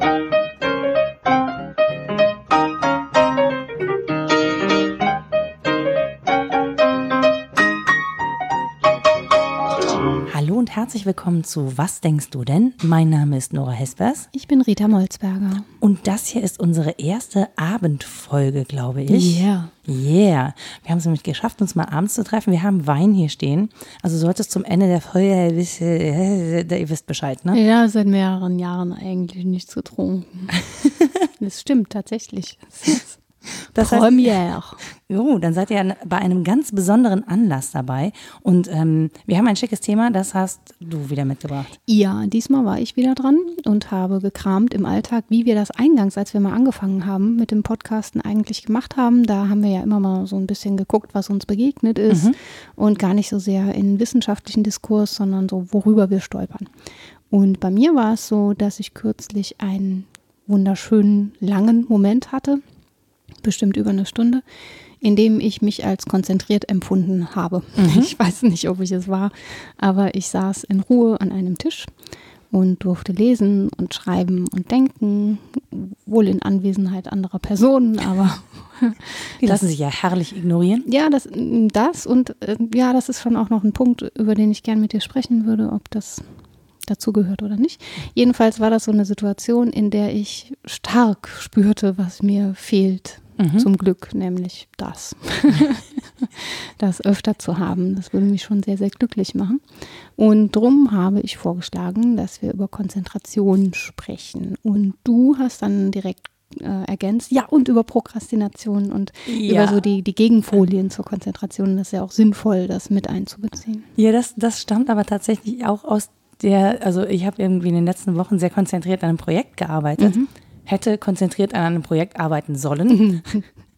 Hallo und herzlich willkommen zu Was denkst du denn? Mein Name ist Nora Hespers. Ich bin Rita Molzberger. Und das hier ist unsere erste Abendfolge, glaube ich. Yeah. Yeah. Wir haben es nämlich geschafft, uns mal abends zu treffen. Wir haben Wein hier stehen. Also solltest zum Ende der Folge, ihr wisst Bescheid, ne? Ja, seit mehreren Jahren eigentlich nichts getrunken. das stimmt tatsächlich. Das Premiere. Heißt, jo, dann seid ihr bei einem ganz besonderen Anlass dabei. Und ähm, wir haben ein schickes Thema, das hast du wieder mitgebracht. Ja, diesmal war ich wieder dran und habe gekramt im Alltag, wie wir das eingangs, als wir mal angefangen haben, mit dem Podcasten eigentlich gemacht haben. Da haben wir ja immer mal so ein bisschen geguckt, was uns begegnet ist mhm. und gar nicht so sehr in wissenschaftlichen Diskurs, sondern so, worüber wir stolpern. Und bei mir war es so, dass ich kürzlich einen wunderschönen langen Moment hatte bestimmt über eine Stunde, in dem ich mich als konzentriert empfunden habe. Mhm. Ich weiß nicht, ob ich es war, aber ich saß in Ruhe an einem Tisch und durfte lesen und schreiben und denken, wohl in Anwesenheit anderer Personen, aber die lassen sich ja herrlich ignorieren. Ja, das, das und äh, ja, das ist schon auch noch ein Punkt, über den ich gern mit dir sprechen würde, ob das dazu gehört oder nicht. Jedenfalls war das so eine Situation, in der ich stark spürte, was mir fehlt Mhm. Zum Glück, nämlich das. das öfter zu haben. Das würde mich schon sehr, sehr glücklich machen. Und drum habe ich vorgeschlagen, dass wir über Konzentration sprechen. Und du hast dann direkt äh, ergänzt. Ja, und über Prokrastination und ja. über so die, die Gegenfolien zur Konzentration. Das ist ja auch sinnvoll, das mit einzubeziehen. Ja, das, das stammt aber tatsächlich auch aus der, also ich habe irgendwie in den letzten Wochen sehr konzentriert an einem Projekt gearbeitet. Mhm hätte konzentriert an einem Projekt arbeiten sollen.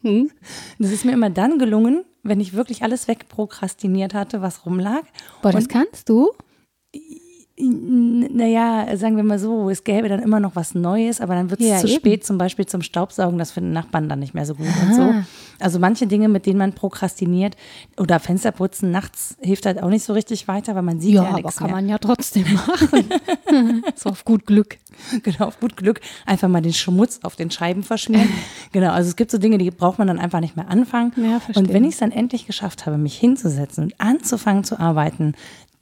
Mhm. das ist mir immer dann gelungen, wenn ich wirklich alles wegprokrastiniert hatte, was rumlag. Boah, das kannst du? Naja, sagen wir mal so, es gäbe dann immer noch was Neues, aber dann wird es ja, zu eben. spät, zum Beispiel zum Staubsaugen, das finden Nachbarn dann nicht mehr so gut Aha. und so. Also manche Dinge, mit denen man prokrastiniert oder Fensterputzen nachts hilft halt auch nicht so richtig weiter, weil man sieht ja, ja nichts aber kann mehr. man ja trotzdem machen. so auf gut Glück. Genau, auf gut Glück einfach mal den Schmutz auf den Scheiben verschmieren. genau, also es gibt so Dinge, die braucht man dann einfach nicht mehr anfangen. Ja, und wenn ich es dann endlich geschafft habe, mich hinzusetzen und anzufangen zu arbeiten,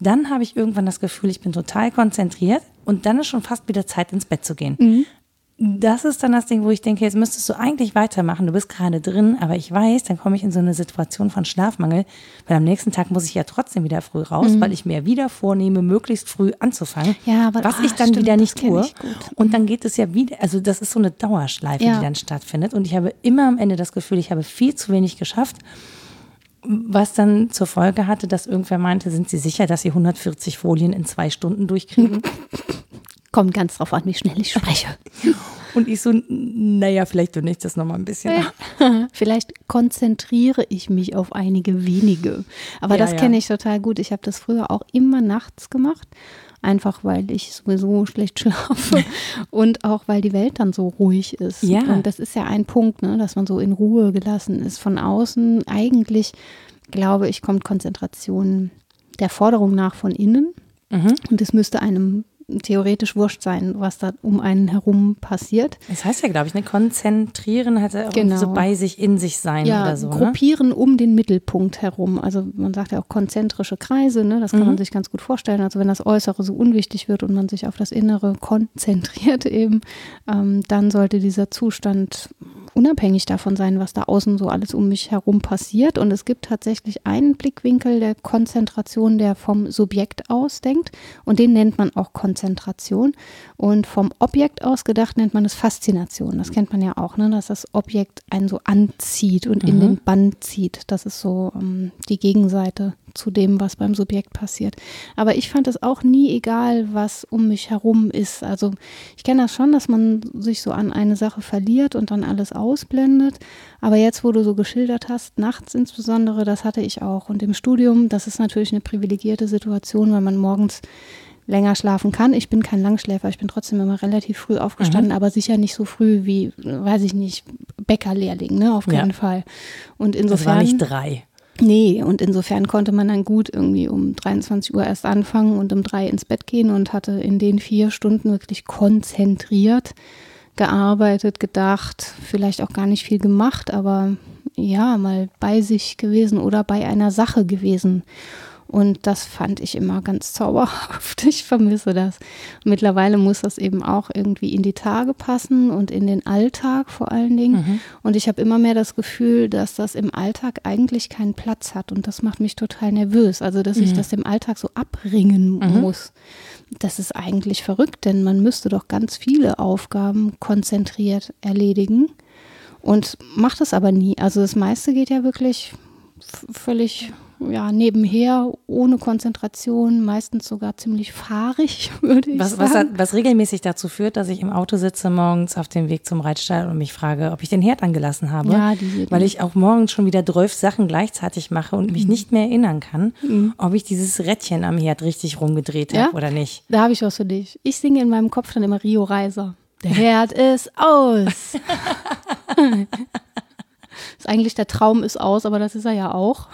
dann habe ich irgendwann das Gefühl, ich bin total konzentriert und dann ist schon fast wieder Zeit, ins Bett zu gehen. Mhm. Das ist dann das Ding, wo ich denke, jetzt müsstest du eigentlich weitermachen. Du bist gerade drin, aber ich weiß, dann komme ich in so eine Situation von Schlafmangel, weil am nächsten Tag muss ich ja trotzdem wieder früh raus, mhm. weil ich mir wieder vornehme, möglichst früh anzufangen, ja, aber, was ach, ich dann stimmt, wieder nicht tue. Und dann geht es ja wieder, also das ist so eine Dauerschleife, ja. die dann stattfindet. Und ich habe immer am Ende das Gefühl, ich habe viel zu wenig geschafft was dann zur Folge hatte, dass irgendwer meinte, sind Sie sicher, dass Sie 140 Folien in zwei Stunden durchkriegen? Kommt ganz drauf an, wie schnell ich spreche. Und ich so, naja, vielleicht tue ich das nochmal ein bisschen. Ja. Vielleicht konzentriere ich mich auf einige wenige. Aber ja, das kenne ich total gut. Ich habe das früher auch immer nachts gemacht einfach weil ich sowieso schlecht schlafe und auch weil die Welt dann so ruhig ist. Ja. Und das ist ja ein Punkt, ne, dass man so in Ruhe gelassen ist. Von außen eigentlich, glaube ich, kommt Konzentration der Forderung nach von innen. Mhm. Und es müsste einem theoretisch wurscht sein, was da um einen herum passiert. Das heißt ja, glaube ich, ne? konzentrieren heißt ja auch genau. so bei sich, in sich sein ja, oder so. Ne? Gruppieren ne? um den Mittelpunkt herum. Also man sagt ja auch konzentrische Kreise, ne? das kann mhm. man sich ganz gut vorstellen. Also wenn das Äußere so unwichtig wird und man sich auf das Innere konzentriert eben, ähm, dann sollte dieser Zustand unabhängig davon sein, was da außen so alles um mich herum passiert. Und es gibt tatsächlich einen Blickwinkel der Konzentration, der vom Subjekt aus denkt. Und den nennt man auch Konzentration. Und vom Objekt aus gedacht nennt man es Faszination. Das kennt man ja auch, ne? dass das Objekt einen so anzieht und mhm. in den Bann zieht. Das ist so ähm, die Gegenseite zu dem, was beim Subjekt passiert. Aber ich fand es auch nie egal, was um mich herum ist. Also ich kenne das schon, dass man sich so an eine Sache verliert und dann alles ausblendet. Aber jetzt, wo du so geschildert hast, nachts insbesondere, das hatte ich auch. Und im Studium, das ist natürlich eine privilegierte Situation, weil man morgens länger schlafen kann. Ich bin kein Langschläfer, ich bin trotzdem immer relativ früh aufgestanden, mhm. aber sicher nicht so früh wie, weiß ich nicht, Bäckerlehrling, ne, auf keinen ja. Fall. Und insofern. Das war nicht drei. Nee, und insofern konnte man dann gut irgendwie um 23 Uhr erst anfangen und um drei ins Bett gehen und hatte in den vier Stunden wirklich konzentriert gearbeitet, gedacht, vielleicht auch gar nicht viel gemacht, aber ja, mal bei sich gewesen oder bei einer Sache gewesen. Und das fand ich immer ganz zauberhaft. Ich vermisse das. Mittlerweile muss das eben auch irgendwie in die Tage passen und in den Alltag vor allen Dingen. Mhm. Und ich habe immer mehr das Gefühl, dass das im Alltag eigentlich keinen Platz hat. Und das macht mich total nervös. Also, dass mhm. ich das im Alltag so abbringen mhm. muss. Das ist eigentlich verrückt, denn man müsste doch ganz viele Aufgaben konzentriert erledigen und macht es aber nie. Also das meiste geht ja wirklich völlig ja, nebenher, ohne Konzentration, meistens sogar ziemlich fahrig, würde ich was, sagen. Was, was regelmäßig dazu führt, dass ich im Auto sitze morgens auf dem Weg zum Reitstall und mich frage, ob ich den Herd angelassen habe. Ja, die, weil ich auch morgens schon wieder zwölf Sachen gleichzeitig mache und mich mhm. nicht mehr erinnern kann, mhm. ob ich dieses Rädchen am Herd richtig rumgedreht ja? habe oder nicht. Da habe ich was für dich. Ich singe in meinem Kopf dann immer Rio Reiser. Der Herd ist aus. ist eigentlich der Traum ist aus, aber das ist er ja auch.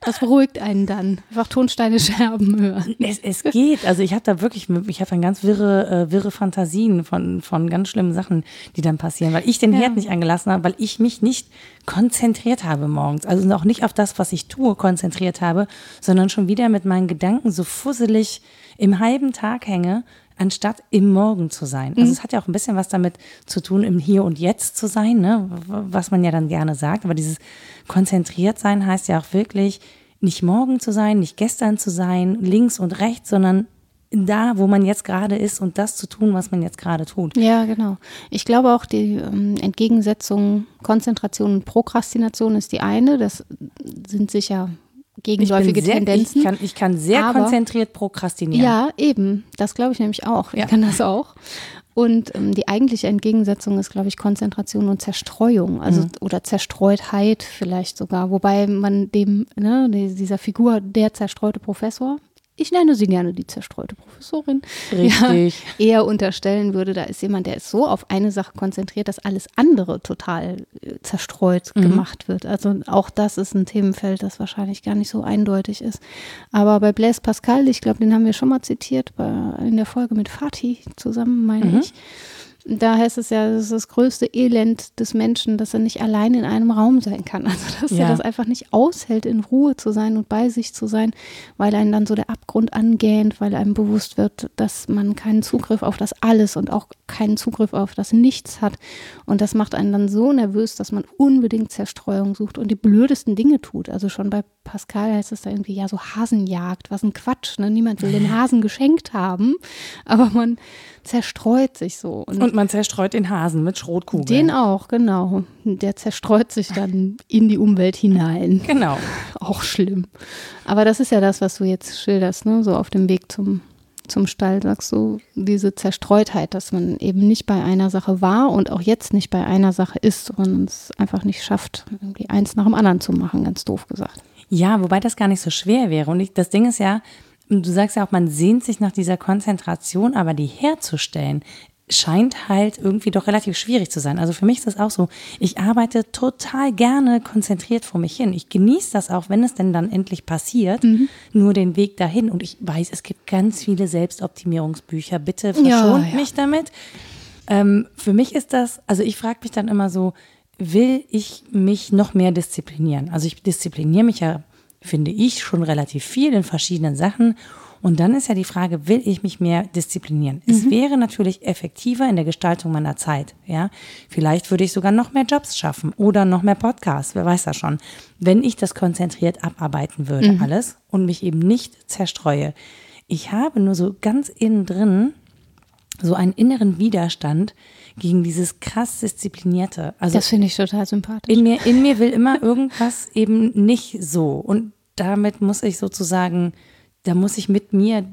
Das beruhigt einen dann. Einfach Tonsteine Scherben hören. Es, es geht. Also ich habe da wirklich, ich habe dann ganz wirre, äh, wirre Fantasien von, von ganz schlimmen Sachen, die dann passieren, weil ich den ja. Herd nicht angelassen habe, weil ich mich nicht konzentriert habe morgens. Also auch nicht auf das, was ich tue, konzentriert habe, sondern schon wieder mit meinen Gedanken so fusselig im halben Tag hänge, anstatt im Morgen zu sein. Also mhm. es hat ja auch ein bisschen was damit zu tun, im Hier und Jetzt zu sein, ne? was man ja dann gerne sagt. Aber dieses konzentriert sein heißt ja auch wirklich, nicht morgen zu sein, nicht gestern zu sein, links und rechts, sondern da, wo man jetzt gerade ist und das zu tun, was man jetzt gerade tut. Ja, genau. Ich glaube auch, die ähm, Entgegensetzung Konzentration und Prokrastination ist die eine. Das sind sicher gegenläufige sehr, Tendenzen. Ich kann, ich kann sehr aber, konzentriert prokrastinieren. Ja, eben. Das glaube ich nämlich auch. Ich kann das auch. Und ähm, die eigentliche Entgegensetzung ist, glaube ich, Konzentration und Zerstreuung, also mhm. oder Zerstreutheit vielleicht sogar, wobei man dem, ne, dieser Figur der zerstreute Professor, ich nenne sie gerne die zerstreute Professorin, Richtig. Ja, eher unterstellen würde, da ist jemand, der ist so auf eine Sache konzentriert, dass alles andere total äh, zerstreut mhm. gemacht wird. Also auch das ist ein Themenfeld, das wahrscheinlich gar nicht so eindeutig ist. Aber bei Blaise Pascal, ich glaube, den haben wir schon mal zitiert bei, in der Folge mit Fatih zusammen, meine mhm. ich da heißt es ja, das ist das größte Elend des Menschen, dass er nicht allein in einem Raum sein kann. Also, dass ja. er das einfach nicht aushält, in Ruhe zu sein und bei sich zu sein, weil einen dann so der Abgrund angähnt, weil einem bewusst wird, dass man keinen Zugriff auf das Alles und auch keinen Zugriff auf das Nichts hat. Und das macht einen dann so nervös, dass man unbedingt Zerstreuung sucht und die blödesten Dinge tut. Also schon bei Pascal heißt es da irgendwie, ja, so Hasenjagd, was ein Quatsch. Ne? Niemand will den Hasen geschenkt haben, aber man zerstreut sich so. Und, und man zerstreut den Hasen mit Schrotkugeln. Den auch, genau. Der zerstreut sich dann in die Umwelt hinein. Genau. Auch schlimm. Aber das ist ja das, was du jetzt schilderst, ne? so auf dem Weg zum, zum Stall, sagst du, diese Zerstreutheit, dass man eben nicht bei einer Sache war und auch jetzt nicht bei einer Sache ist, sondern es einfach nicht schafft, irgendwie eins nach dem anderen zu machen, ganz doof gesagt. Ja, wobei das gar nicht so schwer wäre. Und ich, das Ding ist ja, du sagst ja auch, man sehnt sich nach dieser Konzentration, aber die herzustellen, scheint halt irgendwie doch relativ schwierig zu sein. Also für mich ist das auch so. Ich arbeite total gerne konzentriert vor mich hin. Ich genieße das auch, wenn es denn dann endlich passiert, mhm. nur den Weg dahin. Und ich weiß, es gibt ganz viele Selbstoptimierungsbücher. Bitte verschont ja, ja. mich damit. Ähm, für mich ist das, also ich frage mich dann immer so, will ich mich noch mehr disziplinieren? Also ich diszipliniere mich ja finde ich, schon relativ viel in verschiedenen Sachen. Und dann ist ja die Frage, will ich mich mehr disziplinieren? Mhm. Es wäre natürlich effektiver in der Gestaltung meiner Zeit. Ja, vielleicht würde ich sogar noch mehr Jobs schaffen oder noch mehr Podcasts. Wer weiß das schon? Wenn ich das konzentriert abarbeiten würde, mhm. alles und mich eben nicht zerstreue. Ich habe nur so ganz innen drin so einen inneren Widerstand gegen dieses krass disziplinierte. Also das finde ich total sympathisch. In mir, in mir will immer irgendwas eben nicht so. Und damit muss ich sozusagen, da muss ich mit mir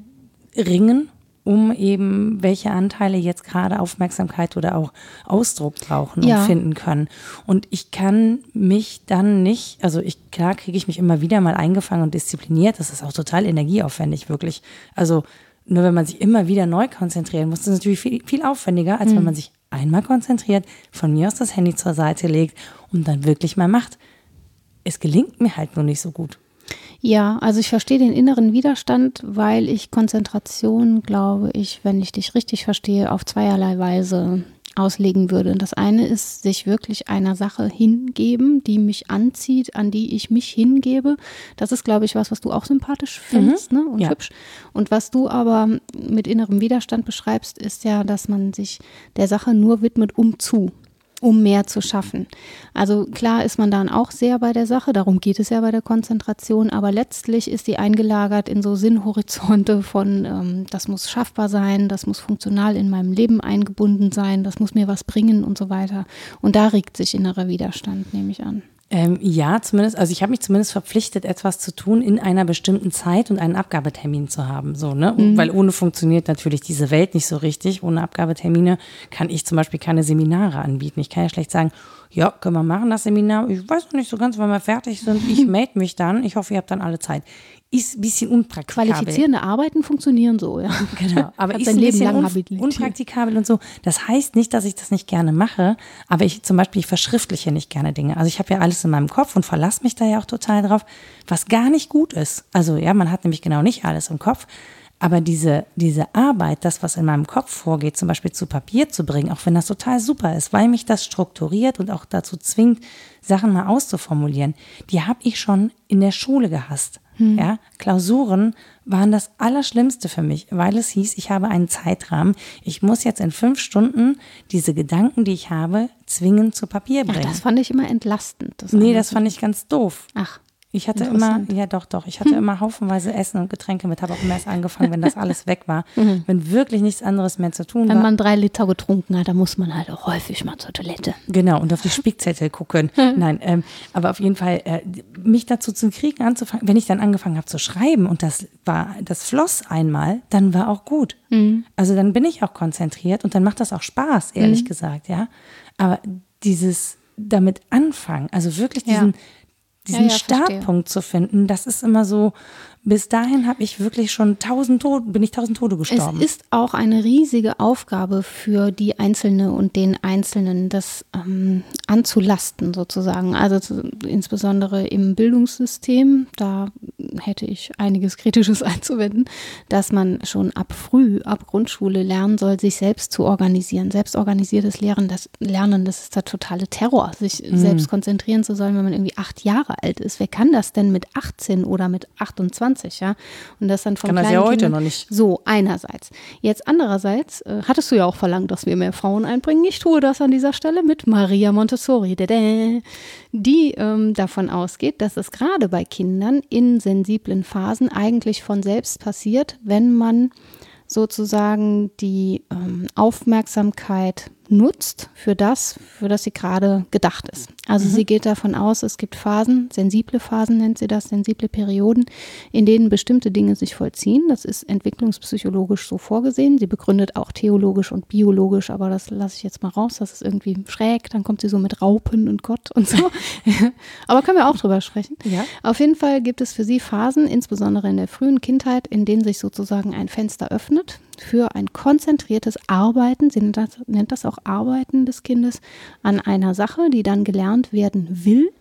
ringen, um eben welche Anteile jetzt gerade Aufmerksamkeit oder auch Ausdruck brauchen und ja. finden können. Und ich kann mich dann nicht, also ich, klar kriege ich mich immer wieder mal eingefangen und diszipliniert. Das ist auch total energieaufwendig, wirklich. Also nur wenn man sich immer wieder neu konzentrieren muss, ist es natürlich viel, viel aufwendiger, als mhm. wenn man sich einmal konzentriert, von mir aus das Handy zur Seite legt und dann wirklich mal macht. es gelingt mir halt nur nicht so gut. Ja, also ich verstehe den inneren Widerstand, weil ich Konzentration, glaube ich, wenn ich dich richtig verstehe, auf zweierlei Weise auslegen würde. Das eine ist, sich wirklich einer Sache hingeben, die mich anzieht, an die ich mich hingebe. Das ist, glaube ich, was, was du auch sympathisch findest mhm. ne? und ja. hübsch. Und was du aber mit innerem Widerstand beschreibst, ist ja, dass man sich der Sache nur widmet, um zu um mehr zu schaffen. Also klar ist man dann auch sehr bei der Sache, darum geht es ja bei der Konzentration, aber letztlich ist die eingelagert in so Sinnhorizonte von, ähm, das muss schaffbar sein, das muss funktional in meinem Leben eingebunden sein, das muss mir was bringen und so weiter. Und da regt sich innerer Widerstand, nehme ich an. Ähm, ja, zumindest, also ich habe mich zumindest verpflichtet, etwas zu tun in einer bestimmten Zeit und einen Abgabetermin zu haben. So, ne? Mhm. Weil ohne funktioniert natürlich diese Welt nicht so richtig. Ohne Abgabetermine kann ich zum Beispiel keine Seminare anbieten. Ich kann ja schlecht sagen, ja, können wir machen, das Seminar. Ich weiß noch nicht so ganz, wann wir fertig sind. Ich melde mich dann. Ich hoffe, ihr habt dann alle Zeit ist ein bisschen unpraktikabel. Qualifizierende Arbeiten funktionieren so, ja. Genau, aber ist ein Leben lang un unpraktikabel und so. Das heißt nicht, dass ich das nicht gerne mache, aber ich zum Beispiel, ich verschriftliche nicht gerne Dinge. Also ich habe ja alles in meinem Kopf und verlasse mich da ja auch total drauf, was gar nicht gut ist. Also ja, man hat nämlich genau nicht alles im Kopf. Aber diese, diese Arbeit, das, was in meinem Kopf vorgeht, zum Beispiel zu Papier zu bringen, auch wenn das total super ist, weil mich das strukturiert und auch dazu zwingt, Sachen mal auszuformulieren, die habe ich schon in der Schule gehasst. Hm. Ja, Klausuren waren das Allerschlimmste für mich, weil es hieß, ich habe einen Zeitrahmen. Ich muss jetzt in fünf Stunden diese Gedanken, die ich habe, zwingend zu Papier bringen. Ach, das fand ich immer entlastend. Das nee, das fand ich ganz doof. Ach. Ich hatte immer, ja doch, doch, ich hatte hm. immer haufenweise Essen und Getränke mit, habe auch immer erst angefangen, wenn das alles weg war, mhm. wenn wirklich nichts anderes mehr zu tun wenn war. Wenn man drei Liter getrunken hat, dann muss man halt auch häufig mal zur Toilette. Genau, und auf die Spickzettel gucken. Nein, ähm, aber auf jeden Fall, äh, mich dazu zu kriegen, anzufangen, wenn ich dann angefangen habe zu schreiben und das war, das floss einmal, dann war auch gut. Mhm. Also dann bin ich auch konzentriert und dann macht das auch Spaß, ehrlich mhm. gesagt, ja. Aber dieses damit anfangen, also wirklich diesen, ja diesen ja, ja, Startpunkt zu finden, das ist immer so, bis dahin habe ich wirklich schon tausend Tode, bin ich tausend Tode gestorben. Es ist auch eine riesige Aufgabe für die Einzelne und den Einzelnen, das ähm, anzulasten sozusagen. Also zu, insbesondere im Bildungssystem, da hätte ich einiges Kritisches einzuwenden, dass man schon ab früh, ab Grundschule lernen soll, sich selbst zu organisieren. Selbstorganisiertes Lernen, das Lernen, das ist der totale Terror, sich mhm. selbst konzentrieren zu sollen, wenn man irgendwie acht Jahre alt ist. Wer kann das denn mit 18 oder mit 28? 20, ja. Und das dann von Kann das ja heute Kindern, noch nicht. So, einerseits. Jetzt andererseits äh, hattest du ja auch verlangt, dass wir mehr Frauen einbringen. Ich tue das an dieser Stelle mit Maria Montessori, die ähm, davon ausgeht, dass es gerade bei Kindern in sensiblen Phasen eigentlich von selbst passiert, wenn man sozusagen die ähm, Aufmerksamkeit nutzt für das, für das sie gerade gedacht ist. Also mhm. sie geht davon aus, es gibt Phasen, sensible Phasen nennt sie das, sensible Perioden, in denen bestimmte Dinge sich vollziehen. Das ist entwicklungspsychologisch so vorgesehen. Sie begründet auch theologisch und biologisch, aber das lasse ich jetzt mal raus. Das ist irgendwie schräg. Dann kommt sie so mit Raupen und Gott und so. aber können wir auch drüber sprechen. Ja. Auf jeden Fall gibt es für sie Phasen, insbesondere in der frühen Kindheit, in denen sich sozusagen ein Fenster öffnet für ein konzentriertes Arbeiten, sie nennt das, nennt das auch Arbeiten des Kindes, an einer Sache, die dann gelernt werden will.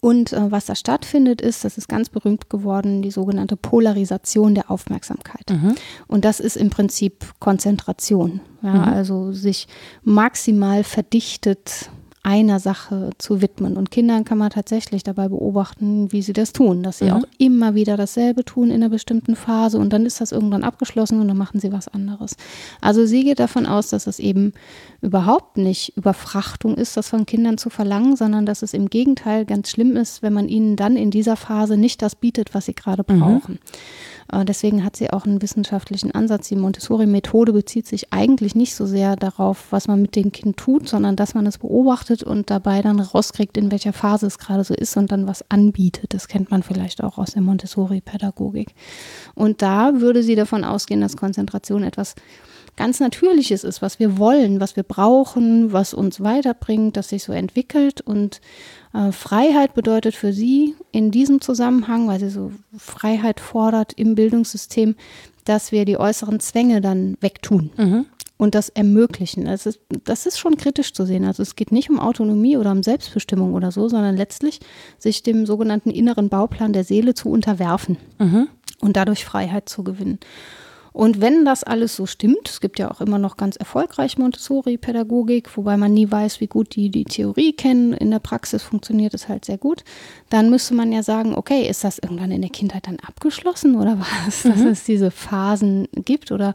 Und äh, was da stattfindet, ist, das ist ganz berühmt geworden, die sogenannte Polarisation der Aufmerksamkeit. Mhm. Und das ist im Prinzip Konzentration. Ja, mhm. Also sich maximal verdichtet einer Sache zu widmen. Und Kindern kann man tatsächlich dabei beobachten, wie sie das tun, dass sie mhm. auch immer wieder dasselbe tun in einer bestimmten Phase und dann ist das irgendwann abgeschlossen und dann machen sie was anderes. Also sie geht davon aus, dass es eben überhaupt nicht Überfrachtung ist, das von Kindern zu verlangen, sondern dass es im Gegenteil ganz schlimm ist, wenn man ihnen dann in dieser Phase nicht das bietet, was sie gerade mhm. brauchen. Mhm. Äh, deswegen hat sie auch einen wissenschaftlichen Ansatz. Die Montessori-Methode bezieht sich eigentlich nicht so sehr darauf, was man mit dem Kind tut, sondern dass man es beobachtet und dabei dann rauskriegt, in welcher Phase es gerade so ist und dann was anbietet. Das kennt man vielleicht auch aus der Montessori-Pädagogik. Und da würde sie davon ausgehen, dass Konzentration etwas ganz Natürliches ist, was wir wollen, was wir brauchen, was uns weiterbringt, das sich so entwickelt. Und äh, Freiheit bedeutet für sie in diesem Zusammenhang, weil sie so Freiheit fordert im Bildungssystem, dass wir die äußeren Zwänge dann wegtun. Mhm. und das ermöglichen. Das ist, das ist schon kritisch zu sehen. Also es geht nicht um Autonomie oder um Selbstbestimmung oder so, sondern letztlich sich dem sogenannten inneren Bauplan der Seele zu unterwerfen mhm. und dadurch Freiheit zu gewinnen. Und wenn das alles so stimmt, es gibt ja auch immer noch ganz erfolgreich Montessori-Pädagogik, wobei man nie weiß, wie gut die die Theorie kennen, in der Praxis funktioniert es halt sehr gut, dann müsste man ja sagen, okay, ist das irgendwann in der Kindheit dann abgeschlossen oder was, mhm. dass es diese Phasen gibt oder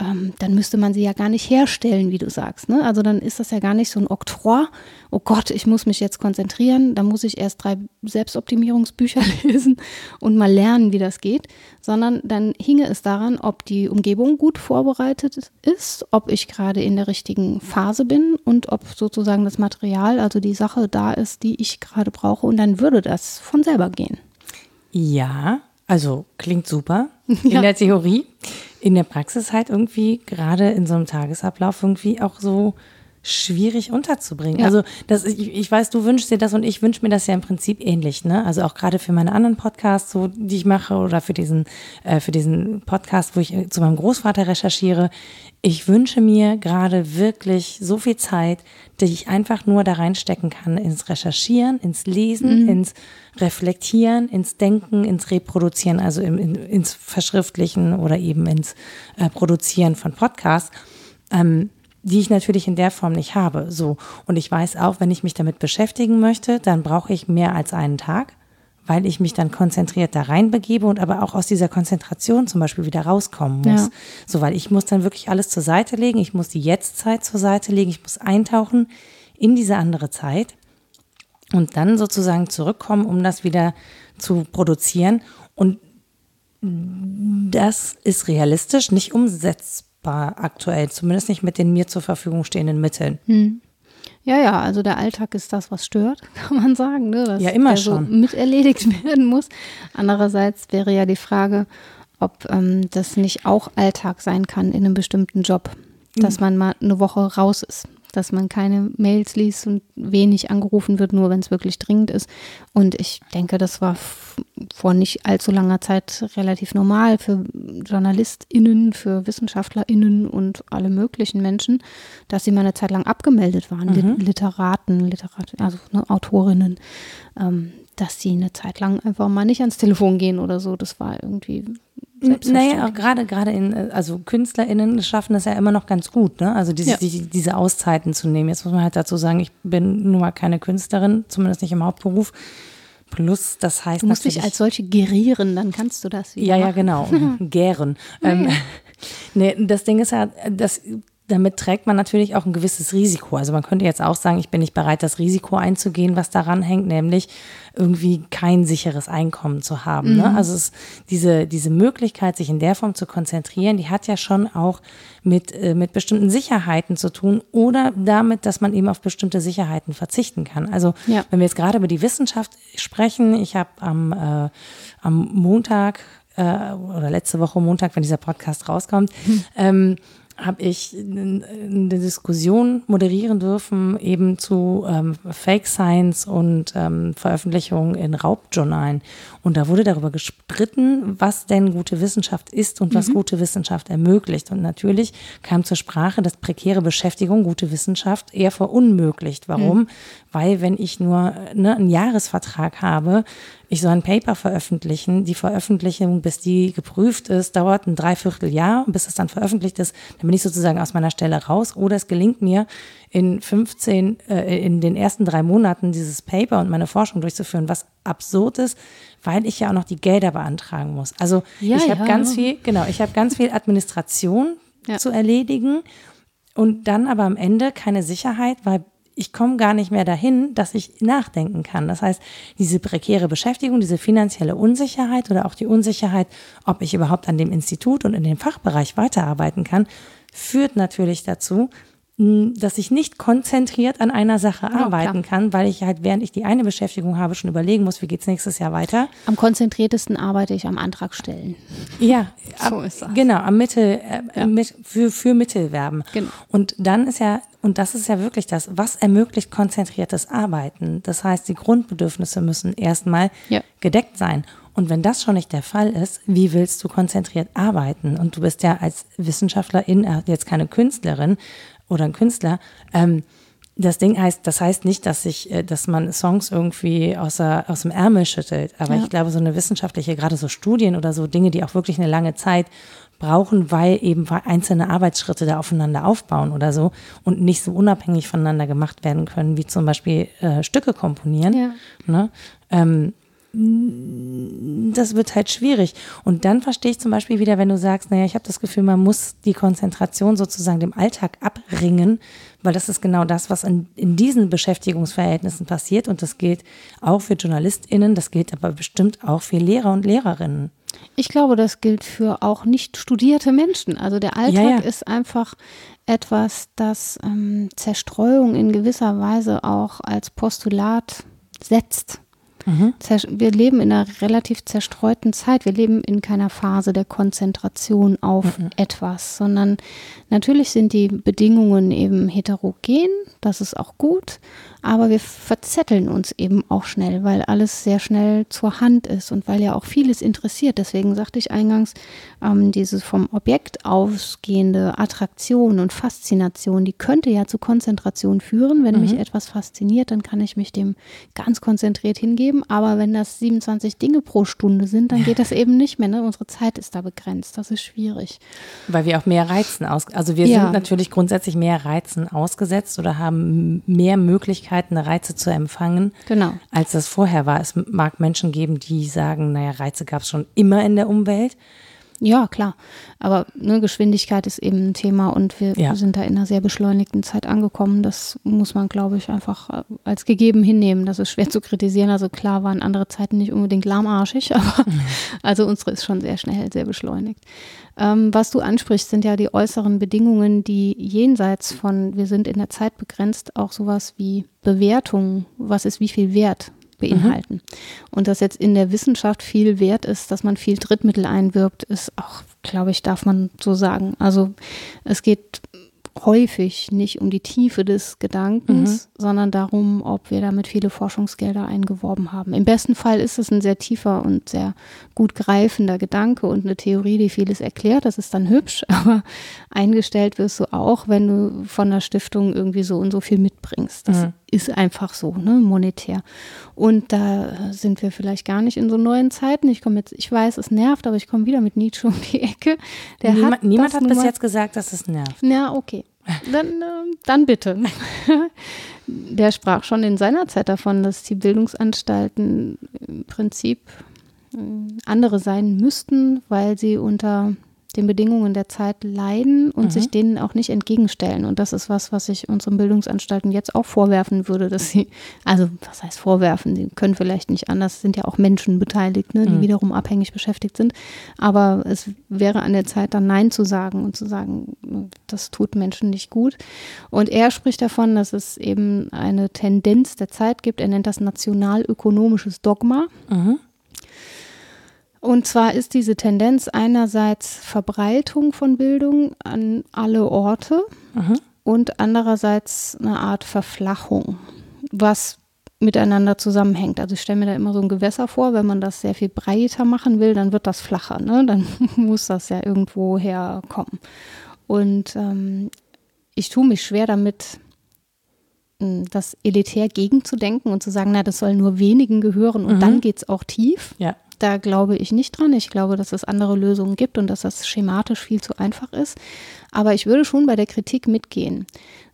ähm, dann müsste man sie ja gar nicht herstellen, wie du sagst. Ne? Also dann ist das ja gar nicht so ein Oktroi, oh Gott, ich muss mich jetzt konzentrieren, da muss ich erst drei Selbstoptimierungsbücher lesen und mal lernen, wie das geht, sondern dann hinge es daran, ob die Umgebung gut vorbereitet ist, ob ich gerade in der richtigen Phase bin und ob sozusagen das Material, also die Sache da ist, die ich gerade brauche und dann würde das von selber gehen. Ja, also klingt super in ja. der Theorie in der Praxis halt irgendwie gerade in so einem Tagesablauf irgendwie auch so schwierig unterzubringen. Ja. Also das, ich, ich weiß, du wünschst dir das und ich wünsche mir das ja im Prinzip ähnlich. Ne? Also auch gerade für meine anderen Podcasts, so die ich mache oder für diesen äh, für diesen Podcast, wo ich zu meinem Großvater recherchiere. Ich wünsche mir gerade wirklich so viel Zeit, die ich einfach nur da reinstecken kann ins Recherchieren, ins Lesen, mhm. ins Reflektieren, ins Denken, ins Reproduzieren, also im, in, ins Verschriftlichen oder eben ins äh, Produzieren von Podcasts, ähm, die ich natürlich in der Form nicht habe. So. Und ich weiß auch, wenn ich mich damit beschäftigen möchte, dann brauche ich mehr als einen Tag weil ich mich dann konzentriert da reinbegebe und aber auch aus dieser Konzentration zum Beispiel wieder rauskommen muss. Ja. So, weil ich muss dann wirklich alles zur Seite legen, ich muss die Jetztzeit zur Seite legen, ich muss eintauchen in diese andere Zeit und dann sozusagen zurückkommen, um das wieder zu produzieren. Und das ist realistisch nicht umsetzbar aktuell, zumindest nicht mit den mir zur Verfügung stehenden Mitteln. Hm. Ja, ja, also der Alltag ist das, was stört, kann man sagen, ne? dass ja, immer schon. so miterledigt werden muss. Andererseits wäre ja die Frage, ob ähm, das nicht auch Alltag sein kann in einem bestimmten Job, dass mhm. man mal eine Woche raus ist dass man keine Mails liest und wenig angerufen wird, nur wenn es wirklich dringend ist. Und ich denke, das war vor nicht allzu langer Zeit relativ normal für JournalistInnen, für WissenschaftlerInnen und alle möglichen Menschen, dass sie mal eine Zeit lang abgemeldet waren, mhm. Literaten, Literat also ne, Autorinnen, ähm, dass sie eine Zeit lang einfach mal nicht ans Telefon gehen oder so. Das war irgendwie naja, gerade gerade in, also KünstlerInnen schaffen das ja immer noch ganz gut, ne? Also diese, ja. die, diese Auszeiten zu nehmen. Jetzt muss man halt dazu sagen, ich bin nun mal keine Künstlerin, zumindest nicht im Hauptberuf. Plus, das heißt Du musst dich als solche gerieren, dann kannst du das wieder. Ja, ja, genau. Gären. ähm, nee, das Ding ist ja, das damit trägt man natürlich auch ein gewisses Risiko. Also man könnte jetzt auch sagen, ich bin nicht bereit, das Risiko einzugehen, was daran hängt, nämlich irgendwie kein sicheres Einkommen zu haben. Ne? Mhm. Ne? Also es, diese, diese Möglichkeit, sich in der Form zu konzentrieren, die hat ja schon auch mit, äh, mit bestimmten Sicherheiten zu tun oder damit, dass man eben auf bestimmte Sicherheiten verzichten kann. Also ja. wenn wir jetzt gerade über die Wissenschaft sprechen, ich habe am, äh, am Montag äh, oder letzte Woche Montag, wenn dieser Podcast rauskommt, mhm. ähm, habe ich eine Diskussion moderieren dürfen, eben zu ähm, Fake Science und ähm, Veröffentlichungen in Raubjournalen. Und da wurde darüber gestritten, was denn gute Wissenschaft ist und was mhm. gute Wissenschaft ermöglicht. Und natürlich kam zur Sprache, dass prekäre Beschäftigung gute Wissenschaft eher verunmöglicht. Warum? Mhm. Weil wenn ich nur ne, einen Jahresvertrag habe, ich soll ein Paper veröffentlichen. Die Veröffentlichung, bis die geprüft ist, dauert ein Dreivierteljahr. Bis es dann veröffentlicht ist, dann bin ich sozusagen aus meiner Stelle raus. Oder es gelingt mir, in 15, äh, in den ersten drei Monaten dieses Paper und meine Forschung durchzuführen, was absurd ist, weil ich ja auch noch die Gelder beantragen muss. Also ja, ich habe ja. ganz viel, genau, ich habe ganz viel Administration zu erledigen und dann aber am Ende keine Sicherheit, weil ich komme gar nicht mehr dahin, dass ich nachdenken kann. Das heißt, diese prekäre Beschäftigung, diese finanzielle Unsicherheit oder auch die Unsicherheit, ob ich überhaupt an dem Institut und in dem Fachbereich weiterarbeiten kann, führt natürlich dazu, dass ich nicht konzentriert an einer Sache ja, arbeiten klar. kann, weil ich halt, während ich die eine Beschäftigung habe, schon überlegen muss, wie geht's nächstes Jahr weiter. Am konzentriertesten arbeite ich am Antrag stellen. Ja, so ab, ist das. Genau, am Mittel, äh, ja. mit, für, für Mittelverben. Genau. Und dann ist ja, und das ist ja wirklich das, was ermöglicht konzentriertes Arbeiten. Das heißt, die Grundbedürfnisse müssen erstmal ja. gedeckt sein. Und wenn das schon nicht der Fall ist, wie willst du konzentriert arbeiten? Und du bist ja als Wissenschaftlerin, äh, jetzt keine Künstlerin oder ein Künstler, ähm, das Ding heißt, das heißt nicht, dass ich, äh, dass man Songs irgendwie aus, der, aus dem Ärmel schüttelt. Aber ja. ich glaube, so eine wissenschaftliche, gerade so Studien oder so Dinge, die auch wirklich eine lange Zeit brauchen, weil eben einzelne Arbeitsschritte da aufeinander aufbauen oder so und nicht so unabhängig voneinander gemacht werden können, wie zum Beispiel äh, Stücke komponieren. Ja. Ne? Ähm, das wird halt schwierig. Und dann verstehe ich zum Beispiel wieder, wenn du sagst, naja, ich habe das Gefühl, man muss die Konzentration sozusagen dem Alltag abringen, weil das ist genau das, was in, in diesen Beschäftigungsverhältnissen passiert. Und das gilt auch für JournalistInnen, das gilt aber bestimmt auch für Lehrer und Lehrerinnen. Ich glaube, das gilt für auch nicht studierte Menschen. Also der Alltag ja, ja. ist einfach etwas, das ähm, Zerstreuung in gewisser Weise auch als Postulat setzt. Mhm. Wir leben in einer relativ zerstreuten Zeit. Wir leben in keiner Phase der Konzentration auf mhm. etwas, sondern natürlich sind die Bedingungen eben heterogen. Das ist auch gut aber wir verzetteln uns eben auch schnell, weil alles sehr schnell zur Hand ist und weil ja auch vieles interessiert. Deswegen sagte ich eingangs, ähm, diese vom Objekt ausgehende Attraktion und Faszination, die könnte ja zu Konzentration führen. Wenn mhm. mich etwas fasziniert, dann kann ich mich dem ganz konzentriert hingeben. Aber wenn das 27 Dinge pro Stunde sind, dann geht das eben nicht mehr. Ne? Unsere Zeit ist da begrenzt. Das ist schwierig. Weil wir auch mehr Reizen aus, also wir ja. sind natürlich grundsätzlich mehr Reizen ausgesetzt oder haben mehr Möglichkeiten Möglichkeiten, Reize zu empfangen, genau. als das vorher war. Es mag Menschen geben, die sagen, naja, Reize gab es schon immer in der Umwelt. Ja, klar. Aber ne, Geschwindigkeit ist eben ein Thema und wir ja. sind da in einer sehr beschleunigten Zeit angekommen. Das muss man, glaube ich, einfach äh, als gegeben hinnehmen. Das ist schwer zu kritisieren. Also klar waren andere Zeiten nicht unbedingt lahmarschig, aber also unsere ist schon sehr schnell, sehr beschleunigt. Ähm, was du ansprichst, sind ja die äußeren Bedingungen, die jenseits von, wir sind in der Zeit begrenzt, auch sowas wie Bewertung, was ist wie viel wert beinhalten. Mhm. Und dass jetzt in der Wissenschaft viel wert ist, dass man viel Drittmittel einwirbt, ist auch, glaube ich, darf man so sagen. Also es geht häufig nicht um die Tiefe des Gedankens, mhm. sondern darum, ob wir damit viele Forschungsgelder eingeworben haben. Im besten Fall ist es ein sehr tiefer und sehr gut greifender Gedanke und eine Theorie, die vieles erklärt. Das ist dann hübsch, aber eingestellt wirst du auch, wenn du von der Stiftung irgendwie so und so viel mitbringst. Das mhm. ist einfach so, ne, monetär. Und da sind wir vielleicht gar nicht in so neuen Zeiten. Ich komme jetzt, ich weiß, es nervt, aber ich komme wieder mit Nietzsche um die Ecke. Der Niema, hat niemand hat bis jetzt gesagt, dass es nervt. Ja, okay. Dann, äh, dann bitte. Der sprach schon in seiner Zeit davon, dass die Bildungsanstalten im Prinzip äh, andere sein müssten, weil sie unter den Bedingungen der Zeit leiden und mhm. sich denen auch nicht entgegenstellen. Und das ist was, was ich unseren Bildungsanstalten jetzt auch vorwerfen würde, dass sie, also was heißt vorwerfen, die können vielleicht nicht anders, sind ja auch Menschen beteiligt, ne, die mhm. wiederum abhängig beschäftigt sind. Aber es wäre an der Zeit, dann Nein zu sagen und zu sagen, das tut Menschen nicht gut. Und er spricht davon, dass es eben eine Tendenz der Zeit gibt. Er nennt das nationalökonomisches Dogma. Mhm. Und zwar ist diese Tendenz einerseits Verbreitung von Bildung an alle Orte mhm. und andererseits eine Art Verflachung, was miteinander zusammenhängt. Also ich stelle mir da immer so ein Gewässer vor, wenn man das sehr viel breiter machen will, dann wird das flacher, ne? dann muss das ja irgendwo herkommen. Und ähm, ich tue mich schwer damit, hm, das elitär gegenzudenken und zu sagen, na, das soll nur wenigen gehören und mhm. dann geht es auch tief. Ja. Da glaube ich nicht dran. Ich glaube, dass es andere Lösungen gibt und dass das schematisch viel zu einfach ist. Aber ich würde schon bei der Kritik mitgehen.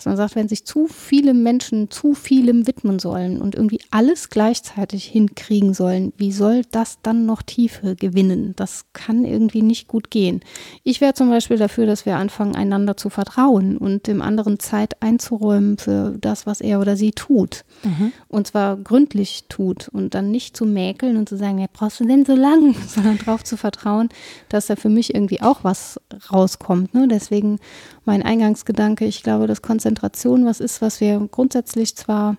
Man sagt, wenn sich zu viele Menschen zu vielem widmen sollen und irgendwie alles gleichzeitig hinkriegen sollen, wie soll das dann noch Tiefe gewinnen? Das kann irgendwie nicht gut gehen. Ich wäre zum Beispiel dafür, dass wir anfangen, einander zu vertrauen und dem anderen Zeit einzuräumen für das, was er oder sie tut. Mhm. Und zwar gründlich tut und dann nicht zu mäkeln und zu sagen, ja, brauchst du denn so lang, sondern darauf zu vertrauen, dass da für mich irgendwie auch was rauskommt. Ne? Deswegen mein Eingangsgedanke. Ich glaube, dass Konzentration was ist, was wir grundsätzlich zwar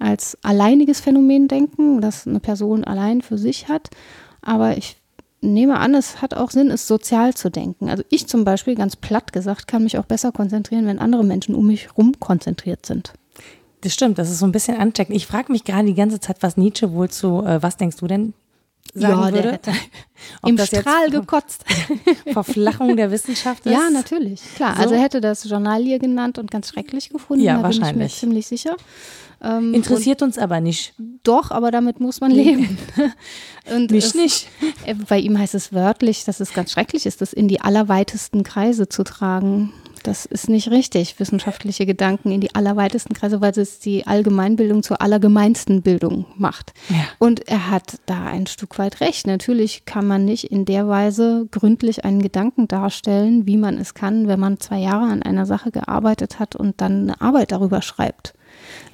als alleiniges Phänomen denken, das eine Person allein für sich hat, aber ich nehme an, es hat auch Sinn, es sozial zu denken. Also ich zum Beispiel, ganz platt gesagt, kann mich auch besser konzentrieren, wenn andere Menschen um mich herum konzentriert sind. Das stimmt, das ist so ein bisschen ansteckend. Ich frage mich gerade die ganze Zeit, was Nietzsche wohl zu, äh, was denkst du denn sagen ja, würde. Im Strahl gekotzt. Verflachung der Wissenschaft ist. Ja, natürlich. Klar. So. Also hätte das Journal hier genannt und ganz schrecklich gefunden. Ja, da wahrscheinlich. Bin ich mir ziemlich sicher. Ähm, Interessiert uns aber nicht. Doch, aber damit muss man leben. und Mich es, nicht. Bei ihm heißt es wörtlich, dass es ganz schrecklich ist, das in die allerweitesten Kreise zu tragen. Das ist nicht richtig, wissenschaftliche Gedanken in die allerweitesten Kreise, weil es die Allgemeinbildung zur allergemeinsten Bildung macht. Ja. Und er hat da ein Stück weit recht. Natürlich kann man nicht in der Weise gründlich einen Gedanken darstellen, wie man es kann, wenn man zwei Jahre an einer Sache gearbeitet hat und dann eine Arbeit darüber schreibt.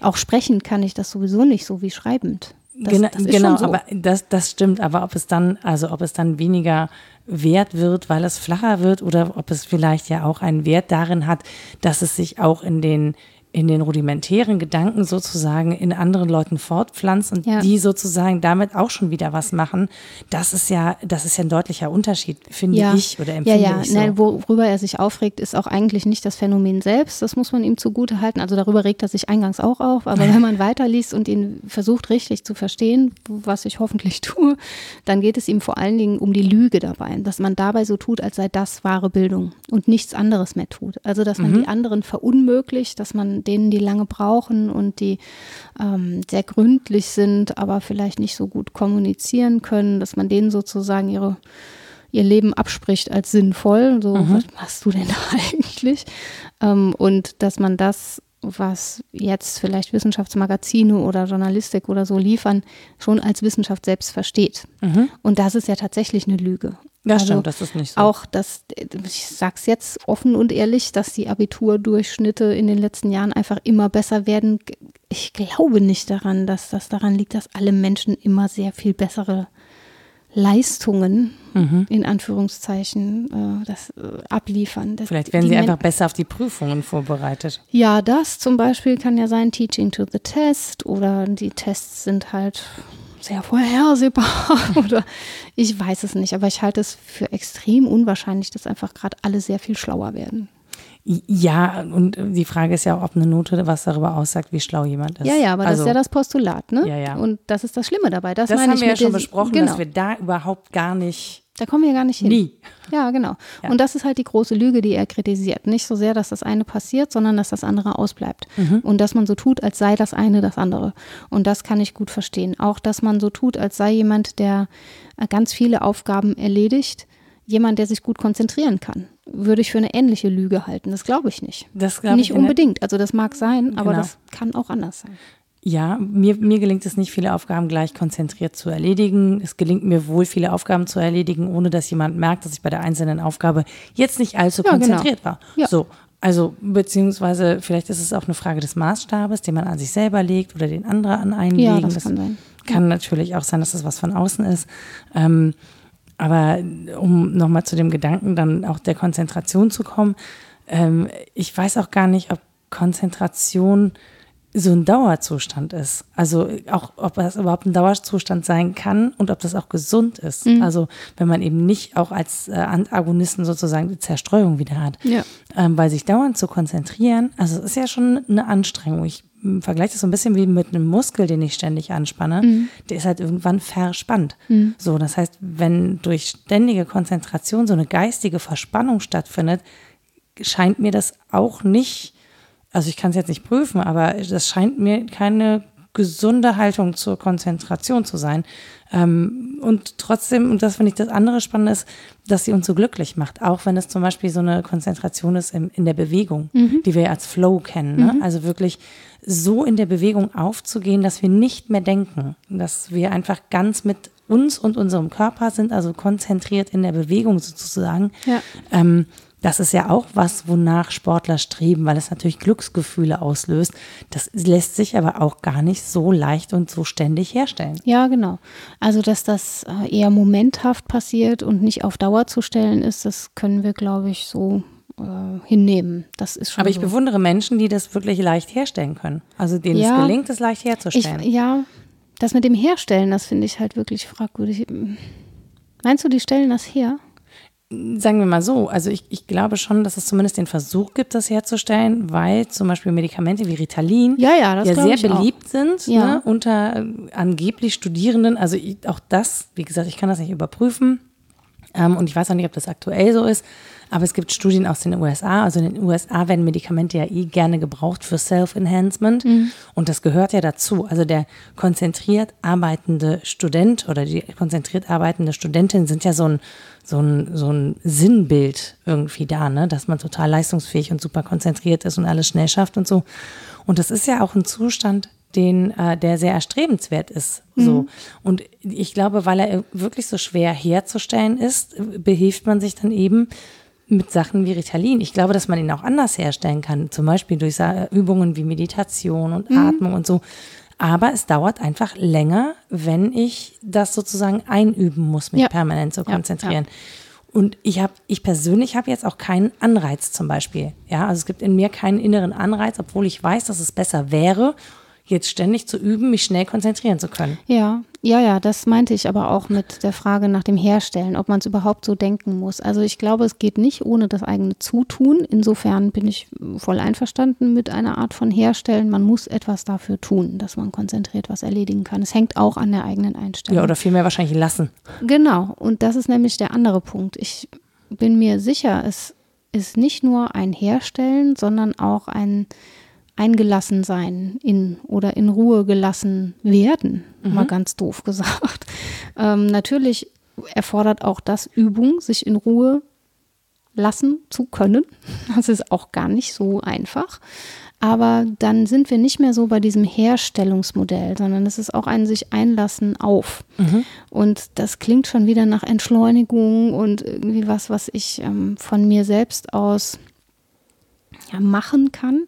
Auch sprechend kann ich das sowieso nicht so wie schreibend. Das, genau, das genau so. aber das, das stimmt. Aber ob es dann, also ob es dann weniger wert wird, weil es flacher wird oder ob es vielleicht ja auch einen Wert darin hat, dass es sich auch in den in den rudimentären Gedanken sozusagen in anderen Leuten fortpflanzt und ja. die sozusagen damit auch schon wieder was machen, das ist ja, das ist ja ein deutlicher Unterschied, finde ja. ich oder empfinde ja, ja. ich so. Nein, worüber er sich aufregt, ist auch eigentlich nicht das Phänomen selbst, das muss man ihm zugute halten. Also darüber regt er sich eingangs auch auf, aber wenn man weiterliest und ihn versucht richtig zu verstehen, was ich hoffentlich tue, dann geht es ihm vor allen Dingen um die Lüge dabei, dass man dabei so tut, als sei das wahre Bildung und nichts anderes mehr tut. Also dass man mhm. die anderen verunmöglicht, dass man denen, die lange brauchen und die ähm, sehr gründlich sind, aber vielleicht nicht so gut kommunizieren können, dass man denen sozusagen ihre ihr Leben abspricht als sinnvoll. So, mhm. was machst du denn da eigentlich? Ähm, und dass man das, was jetzt vielleicht Wissenschaftsmagazine oder Journalistik oder so liefern, schon als Wissenschaft selbst versteht. Mhm. Und das ist ja tatsächlich eine Lüge. Ja, also stimmt, das ist nicht so. Auch, dass, ich sag's jetzt offen und ehrlich, dass die Abiturdurchschnitte in den letzten Jahren einfach immer besser werden. Ich glaube nicht daran, dass das daran liegt, dass alle Menschen immer sehr viel bessere Leistungen mhm. in Anführungszeichen äh, das äh, abliefern. Das, Vielleicht werden sie einfach besser auf die Prüfungen vorbereitet. Ja, das zum Beispiel kann ja sein Teaching to the Test oder die Tests sind halt sehr vorhersehbar oder ich weiß es nicht, aber ich halte es für extrem unwahrscheinlich, dass einfach gerade alle sehr viel schlauer werden. Ja, und die Frage ist ja auch, ob eine Note was darüber aussagt, wie schlau jemand ist. Ja, ja, aber also, das ist ja das Postulat, ne? Ja, ja. Und das ist das Schlimme dabei. Das, das haben wir ja schon besprochen, genau. dass wir da überhaupt gar nicht da kommen wir gar nicht hin. Nie. Ja, genau. Ja. Und das ist halt die große Lüge, die er kritisiert. Nicht so sehr, dass das eine passiert, sondern dass das andere ausbleibt. Mhm. Und dass man so tut, als sei das eine das andere. Und das kann ich gut verstehen. Auch, dass man so tut, als sei jemand, der ganz viele Aufgaben erledigt, jemand, der sich gut konzentrieren kann. Würde ich für eine ähnliche Lüge halten. Das glaube ich nicht. Das nicht unbedingt. Also das mag sein, aber genau. das kann auch anders sein. Ja, mir, mir gelingt es nicht, viele Aufgaben gleich konzentriert zu erledigen. Es gelingt mir wohl, viele Aufgaben zu erledigen, ohne dass jemand merkt, dass ich bei der einzelnen Aufgabe jetzt nicht allzu ja, genau. konzentriert genau. war. Ja. So, also beziehungsweise vielleicht ist es auch eine Frage des Maßstabes, den man an sich selber legt oder den andere an einen ja, legen. Das, das kann sein. Kann natürlich auch sein, dass das was von außen ist. Ähm, aber um nochmal zu dem Gedanken dann auch der Konzentration zu kommen, ähm, ich weiß auch gar nicht, ob Konzentration so ein Dauerzustand ist. Also auch, ob das überhaupt ein Dauerzustand sein kann und ob das auch gesund ist. Mhm. Also wenn man eben nicht auch als äh, Antagonisten sozusagen die Zerstreuung wieder hat. Ja. Ähm, weil sich dauernd zu konzentrieren, also es ist ja schon eine Anstrengung. Ich hm, vergleiche das so ein bisschen wie mit einem Muskel, den ich ständig anspanne. Mhm. Der ist halt irgendwann verspannt. Mhm. So, das heißt, wenn durch ständige Konzentration so eine geistige Verspannung stattfindet, scheint mir das auch nicht also ich kann es jetzt nicht prüfen, aber das scheint mir keine gesunde Haltung zur Konzentration zu sein. Ähm, und trotzdem, und das finde ich das andere Spannende ist, dass sie uns so glücklich macht, auch wenn es zum Beispiel so eine Konzentration ist in, in der Bewegung, mhm. die wir als Flow kennen. Ne? Mhm. Also wirklich so in der Bewegung aufzugehen, dass wir nicht mehr denken, dass wir einfach ganz mit uns und unserem Körper sind, also konzentriert in der Bewegung sozusagen. Ja. Ähm, das ist ja auch was, wonach Sportler streben, weil es natürlich Glücksgefühle auslöst. Das lässt sich aber auch gar nicht so leicht und so ständig herstellen. Ja, genau. Also, dass das äh, eher momenthaft passiert und nicht auf Dauer zu stellen ist, das können wir, glaube ich, so äh, hinnehmen. Das ist schon aber ich so. bewundere Menschen, die das wirklich leicht herstellen können. Also denen ja, es gelingt, es leicht herzustellen. Ich, ja, das mit dem Herstellen, das finde ich halt wirklich fragwürdig. Meinst du, die stellen das her? Sagen wir mal so, also ich, ich glaube schon, dass es zumindest den Versuch gibt, das herzustellen, weil zum Beispiel Medikamente wie Ritalin ja, ja, ja sehr beliebt auch. sind ja. ne, unter äh, angeblich Studierenden. Also ich, auch das, wie gesagt, ich kann das nicht überprüfen und ich weiß auch nicht, ob das aktuell so ist, aber es gibt Studien aus den USA. Also in den USA werden Medikamente ja eh gerne gebraucht für Self-Enhancement. Mhm. Und das gehört ja dazu. Also der konzentriert arbeitende Student oder die konzentriert arbeitende Studentin sind ja so ein, so ein, so ein Sinnbild irgendwie da, ne? dass man total leistungsfähig und super konzentriert ist und alles schnell schafft und so. Und das ist ja auch ein Zustand, den, äh, der sehr erstrebenswert ist. So. Mhm. Und ich glaube, weil er wirklich so schwer herzustellen ist, behilft man sich dann eben mit Sachen wie Ritalin. Ich glaube, dass man ihn auch anders herstellen kann, zum Beispiel durch Übungen wie Meditation und mhm. Atmung und so. Aber es dauert einfach länger, wenn ich das sozusagen einüben muss, mich ja. permanent zu konzentrieren. Ja, ja. Und ich habe, ich persönlich habe jetzt auch keinen Anreiz zum Beispiel. Ja, also es gibt in mir keinen inneren Anreiz, obwohl ich weiß, dass es besser wäre jetzt ständig zu üben, mich schnell konzentrieren zu können. Ja, ja, ja, das meinte ich aber auch mit der Frage nach dem Herstellen, ob man es überhaupt so denken muss. Also ich glaube, es geht nicht ohne das eigene Zutun. Insofern bin ich voll einverstanden mit einer Art von Herstellen. Man muss etwas dafür tun, dass man konzentriert was erledigen kann. Es hängt auch an der eigenen Einstellung. Ja, oder vielmehr wahrscheinlich lassen. Genau, und das ist nämlich der andere Punkt. Ich bin mir sicher, es ist nicht nur ein Herstellen, sondern auch ein eingelassen sein in oder in Ruhe gelassen werden, mhm. mal ganz doof gesagt. Ähm, natürlich erfordert auch das Übung, sich in Ruhe lassen zu können. Das ist auch gar nicht so einfach. Aber dann sind wir nicht mehr so bei diesem Herstellungsmodell, sondern es ist auch ein sich einlassen auf. Mhm. Und das klingt schon wieder nach Entschleunigung und irgendwie was, was ich ähm, von mir selbst aus ja, machen kann.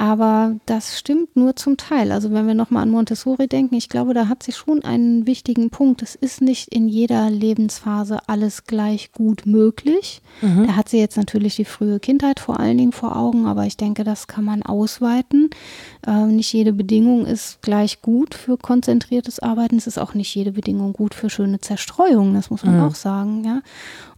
Aber das stimmt nur zum Teil. Also wenn wir nochmal an Montessori denken, ich glaube, da hat sie schon einen wichtigen Punkt. Es ist nicht in jeder Lebensphase alles gleich gut möglich. Mhm. Da hat sie jetzt natürlich die frühe Kindheit vor allen Dingen vor Augen, aber ich denke, das kann man ausweiten. Äh, nicht jede Bedingung ist gleich gut für konzentriertes Arbeiten. Es ist auch nicht jede Bedingung gut für schöne Zerstreuung, das muss man mhm. auch sagen. Ja?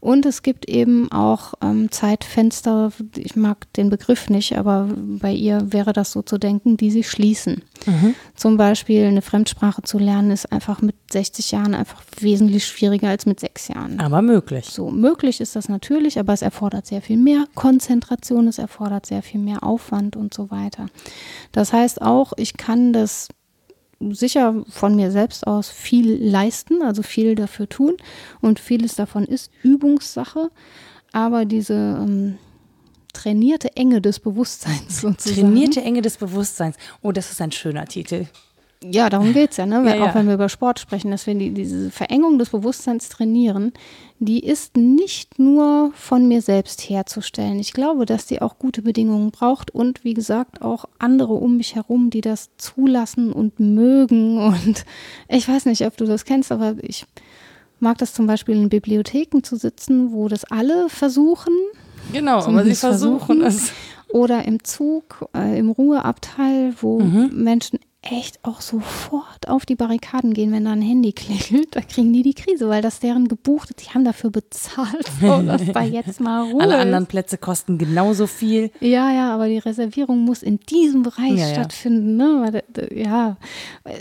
Und es gibt eben auch ähm, Zeitfenster, ich mag den Begriff nicht, aber bei ihr wäre das so zu denken, die sich schließen. Mhm. Zum Beispiel eine Fremdsprache zu lernen, ist einfach mit 60 Jahren einfach wesentlich schwieriger als mit sechs Jahren. Aber möglich. So, möglich ist das natürlich, aber es erfordert sehr viel mehr Konzentration, es erfordert sehr viel mehr Aufwand und so weiter. Das heißt auch, ich kann das sicher von mir selbst aus viel leisten, also viel dafür tun. Und vieles davon ist Übungssache. Aber diese ähm, trainierte Enge des Bewusstseins sozusagen. Trainierte Enge des Bewusstseins. Oh, das ist ein schöner Titel. Ja, darum geht es ja, ne? ja, ja. Auch wenn wir über Sport sprechen, dass wir die, diese Verengung des Bewusstseins trainieren, die ist nicht nur von mir selbst herzustellen. Ich glaube, dass die auch gute Bedingungen braucht und wie gesagt auch andere um mich herum, die das zulassen und mögen. Und ich weiß nicht, ob du das kennst, aber ich mag das zum Beispiel in Bibliotheken zu sitzen, wo das alle versuchen. Genau, aber sie versuchen es. Oder im Zug, äh, im Ruheabteil, wo mhm. Menschen echt auch sofort auf die Barrikaden gehen, wenn da ein Handy klingelt. Da kriegen die die Krise, weil das deren gebucht ist. Die haben dafür bezahlt, so, dass da jetzt mal Ruhe Alle anderen Plätze kosten genauso viel. Ja, ja, aber die Reservierung muss in diesem Bereich ja, stattfinden. Ne? Ja,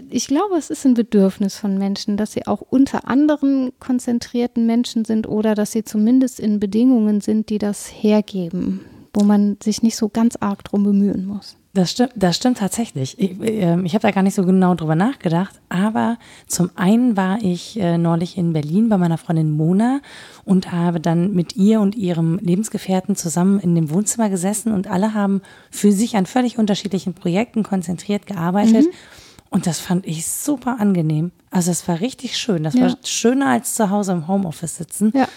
ich glaube, es ist ein Bedürfnis von Menschen, dass sie auch unter anderen konzentrierten Menschen sind oder dass sie zumindest in Bedingungen sind, die das hergeben, wo man sich nicht so ganz arg drum bemühen muss. Das stimmt, das stimmt tatsächlich. Ich, äh, ich habe da gar nicht so genau drüber nachgedacht, aber zum einen war ich äh, neulich in Berlin bei meiner Freundin Mona und habe dann mit ihr und ihrem Lebensgefährten zusammen in dem Wohnzimmer gesessen und alle haben für sich an völlig unterschiedlichen Projekten konzentriert gearbeitet. Mhm. Und das fand ich super angenehm. Also es war richtig schön. Das ja. war schöner als zu Hause im Homeoffice sitzen. Ja.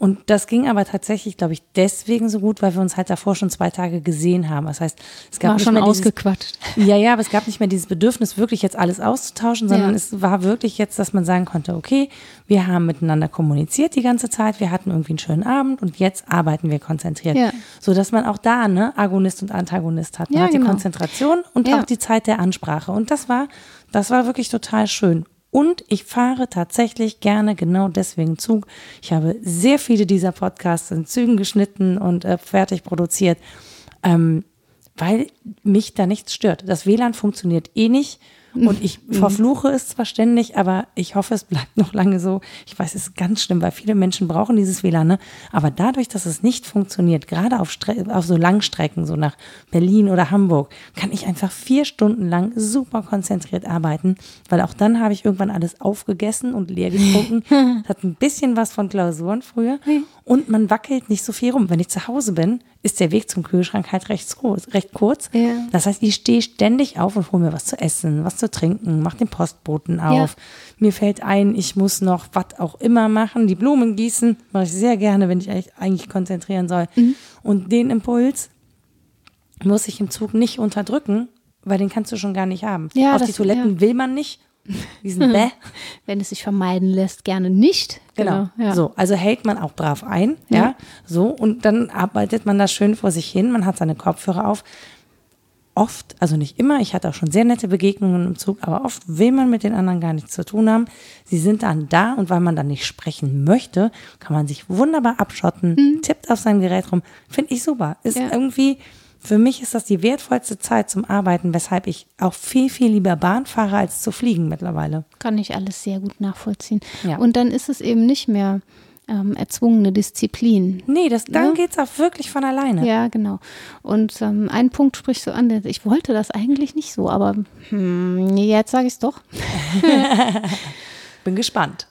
Und das ging aber tatsächlich, glaube ich, deswegen so gut, weil wir uns halt davor schon zwei Tage gesehen haben. Das heißt, es gab war nicht schon mehr ausgequatscht. Dieses, ja, ja, aber es gab nicht mehr dieses Bedürfnis, wirklich jetzt alles auszutauschen, sondern ja. es war wirklich jetzt, dass man sagen konnte, okay, wir haben miteinander kommuniziert die ganze Zeit, wir hatten irgendwie einen schönen Abend und jetzt arbeiten wir konzentriert. Ja. So dass man auch da, ne, Agonist und Antagonist hat. Man ja, hat genau. die Konzentration und auch die Zeit der Ansprache. Und das war, das war wirklich total schön. Und ich fahre tatsächlich gerne genau deswegen Zug. Ich habe sehr viele dieser Podcasts in Zügen geschnitten und äh, fertig produziert, ähm, weil mich da nichts stört. Das WLAN funktioniert eh nicht und ich mhm. verfluche es zwar ständig, aber ich hoffe, es bleibt noch lange so. Ich weiß, es ist ganz schlimm, weil viele Menschen brauchen dieses WLAN. Ne? Aber dadurch, dass es nicht funktioniert, gerade auf, auf so Langstrecken, so nach Berlin oder Hamburg, kann ich einfach vier Stunden lang super konzentriert arbeiten, weil auch dann habe ich irgendwann alles aufgegessen und leer getrunken. das hat ein bisschen was von Klausuren früher. Und man wackelt nicht so viel rum. Wenn ich zu Hause bin, ist der Weg zum Kühlschrank halt recht, recht kurz. Ja. Das heißt, ich stehe ständig auf und hole mir was zu essen, was zu trinken, mache den Postboten auf. Ja. Mir fällt ein, ich muss noch was auch immer machen, die Blumen gießen, mache ich sehr gerne, wenn ich eigentlich konzentrieren soll. Mhm. Und den Impuls muss ich im Zug nicht unterdrücken, weil den kannst du schon gar nicht haben. Ja, Auf die Toiletten will man nicht diesen Bäh. Wenn es sich vermeiden lässt, gerne nicht. Genau. genau ja. So, also hält man auch brav ein, ja. ja. So, und dann arbeitet man da schön vor sich hin. Man hat seine Kopfhörer auf. Oft, also nicht immer, ich hatte auch schon sehr nette Begegnungen im Zug, aber oft will man mit den anderen gar nichts zu tun haben. Sie sind dann da und weil man dann nicht sprechen möchte, kann man sich wunderbar abschotten, mhm. tippt auf sein Gerät rum. Finde ich super. Ist ja. irgendwie für mich ist das die wertvollste Zeit zum Arbeiten, weshalb ich auch viel, viel lieber Bahn fahre, als zu fliegen mittlerweile. Kann ich alles sehr gut nachvollziehen. Ja. Und dann ist es eben nicht mehr ähm, erzwungene Disziplin. Nee, das, dann ja? geht es auch wirklich von alleine. Ja, genau. Und ähm, ein Punkt sprichst du an, ich wollte das eigentlich nicht so, aber hm, jetzt sage ich es doch. Bin gespannt.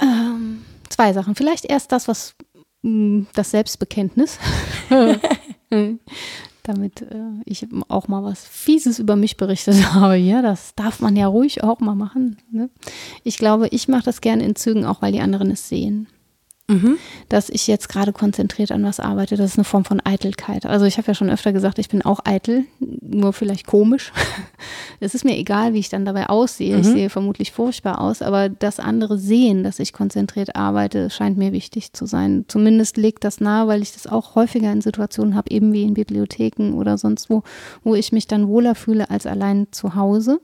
Ähm, zwei Sachen. Vielleicht erst das, was mh, hm, das Selbstbekenntnis. damit äh, ich auch mal was Fieses über mich berichtet habe. Ja, das darf man ja ruhig auch mal machen. Ne? Ich glaube, ich mache das gerne in Zügen, auch weil die anderen es sehen. Mhm. Dass ich jetzt gerade konzentriert an was arbeite, das ist eine Form von Eitelkeit. Also ich habe ja schon öfter gesagt, ich bin auch eitel, nur vielleicht komisch. es ist mir egal, wie ich dann dabei aussehe. Mhm. Ich sehe vermutlich furchtbar aus, aber das andere sehen, dass ich konzentriert arbeite, scheint mir wichtig zu sein. Zumindest legt das nahe, weil ich das auch häufiger in Situationen habe, eben wie in Bibliotheken oder sonst wo, wo ich mich dann wohler fühle als allein zu Hause.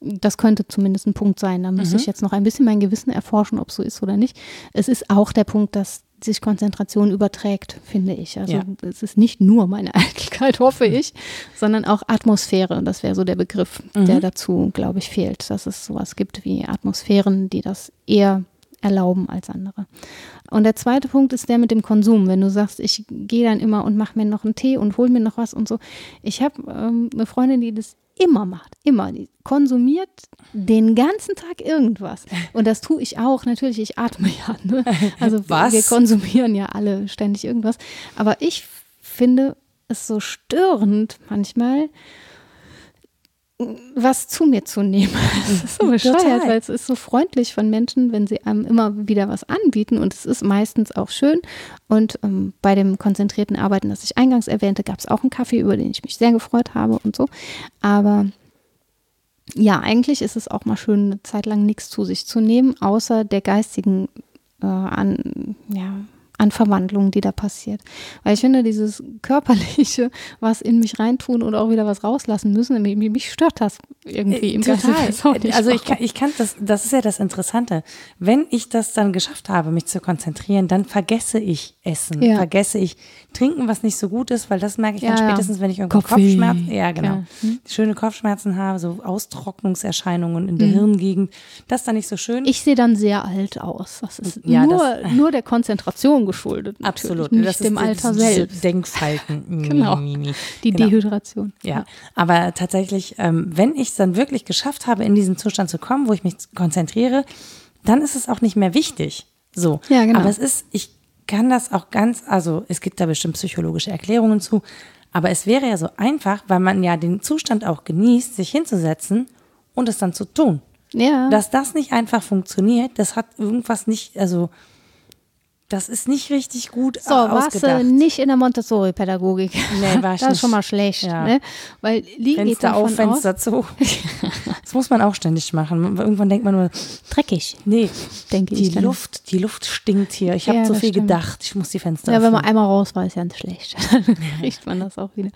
Das könnte zumindest ein Punkt sein. Da müsste mhm. ich jetzt noch ein bisschen mein Gewissen erforschen, ob es so ist oder nicht. Es ist auch der Punkt, dass sich Konzentration überträgt, finde ich. Also ja. es ist nicht nur meine Eitelkeit, hoffe mhm. ich, sondern auch Atmosphäre. Das wäre so der Begriff, mhm. der dazu, glaube ich, fehlt. Dass es sowas gibt wie Atmosphären, die das eher erlauben als andere. Und der zweite Punkt ist der mit dem Konsum. Wenn du sagst, ich gehe dann immer und mache mir noch einen Tee und hol mir noch was und so. Ich habe ähm, eine Freundin, die das immer macht, immer. Die konsumiert den ganzen Tag irgendwas. Und das tue ich auch. Natürlich, ich atme ja. Ne? Also Was? wir konsumieren ja alle ständig irgendwas. Aber ich finde es so störend manchmal, was zu mir zu nehmen. Das ist so bescheuert, weil es ist so freundlich von Menschen, wenn sie einem immer wieder was anbieten und es ist meistens auch schön. Und ähm, bei dem konzentrierten Arbeiten, das ich eingangs erwähnte, gab es auch einen Kaffee, über den ich mich sehr gefreut habe und so. Aber ja, eigentlich ist es auch mal schön, eine Zeit lang nichts zu sich zu nehmen, außer der geistigen äh, an, ja, an Verwandlung, die da passiert. Weil ich finde, dieses körperliche, was in mich reintun und auch wieder was rauslassen müssen, mich, mich stört das irgendwie im Total. Also ich kann, ich kann das, das ist ja das Interessante. Wenn ich das dann geschafft habe, mich zu konzentrieren, dann vergesse ich Essen, ja. vergesse ich Trinken, was nicht so gut ist, weil das merke ich ja, dann spätestens, wenn ich irgendwo Kopfschmerzen, ja genau. Hm? schöne Kopfschmerzen habe, so Austrocknungserscheinungen in der mhm. Hirngegend, das ist dann nicht so schön. Ich sehe dann sehr alt aus. Das ist ja, nur, das, nur der Konzentration geschuldet. Absolut. Nicht das dem Alter selbst. Denkfalten. genau. Die genau. Dehydration. Ja. Aber tatsächlich, ähm, wenn ich es dann wirklich geschafft habe, in diesen Zustand zu kommen, wo ich mich konzentriere, dann ist es auch nicht mehr wichtig. So. Ja, genau. Aber es ist, ich kann das auch ganz, also es gibt da bestimmt psychologische Erklärungen zu, aber es wäre ja so einfach, weil man ja den Zustand auch genießt, sich hinzusetzen und es dann zu tun. Ja. Dass das nicht einfach funktioniert, das hat irgendwas nicht, also das ist nicht richtig gut so, warst du nicht in der Montessori-Pädagogik. Nee, war ich Das ist schon mal schlecht, Ja. ne? Weil die Fenster auf, Fenster aus, zu. Das muss man auch ständig machen. Irgendwann denkt man nur, dreckig, nee, denke die ich. dann. Luft, die Luft stinkt hier. Ich habe Ja, zu viel stimmt. gedacht. Ich muss die Fenster Ja, wenn man öffnen. einmal raus war, ist ja nicht schlecht. Dann kriegt man das auch wieder.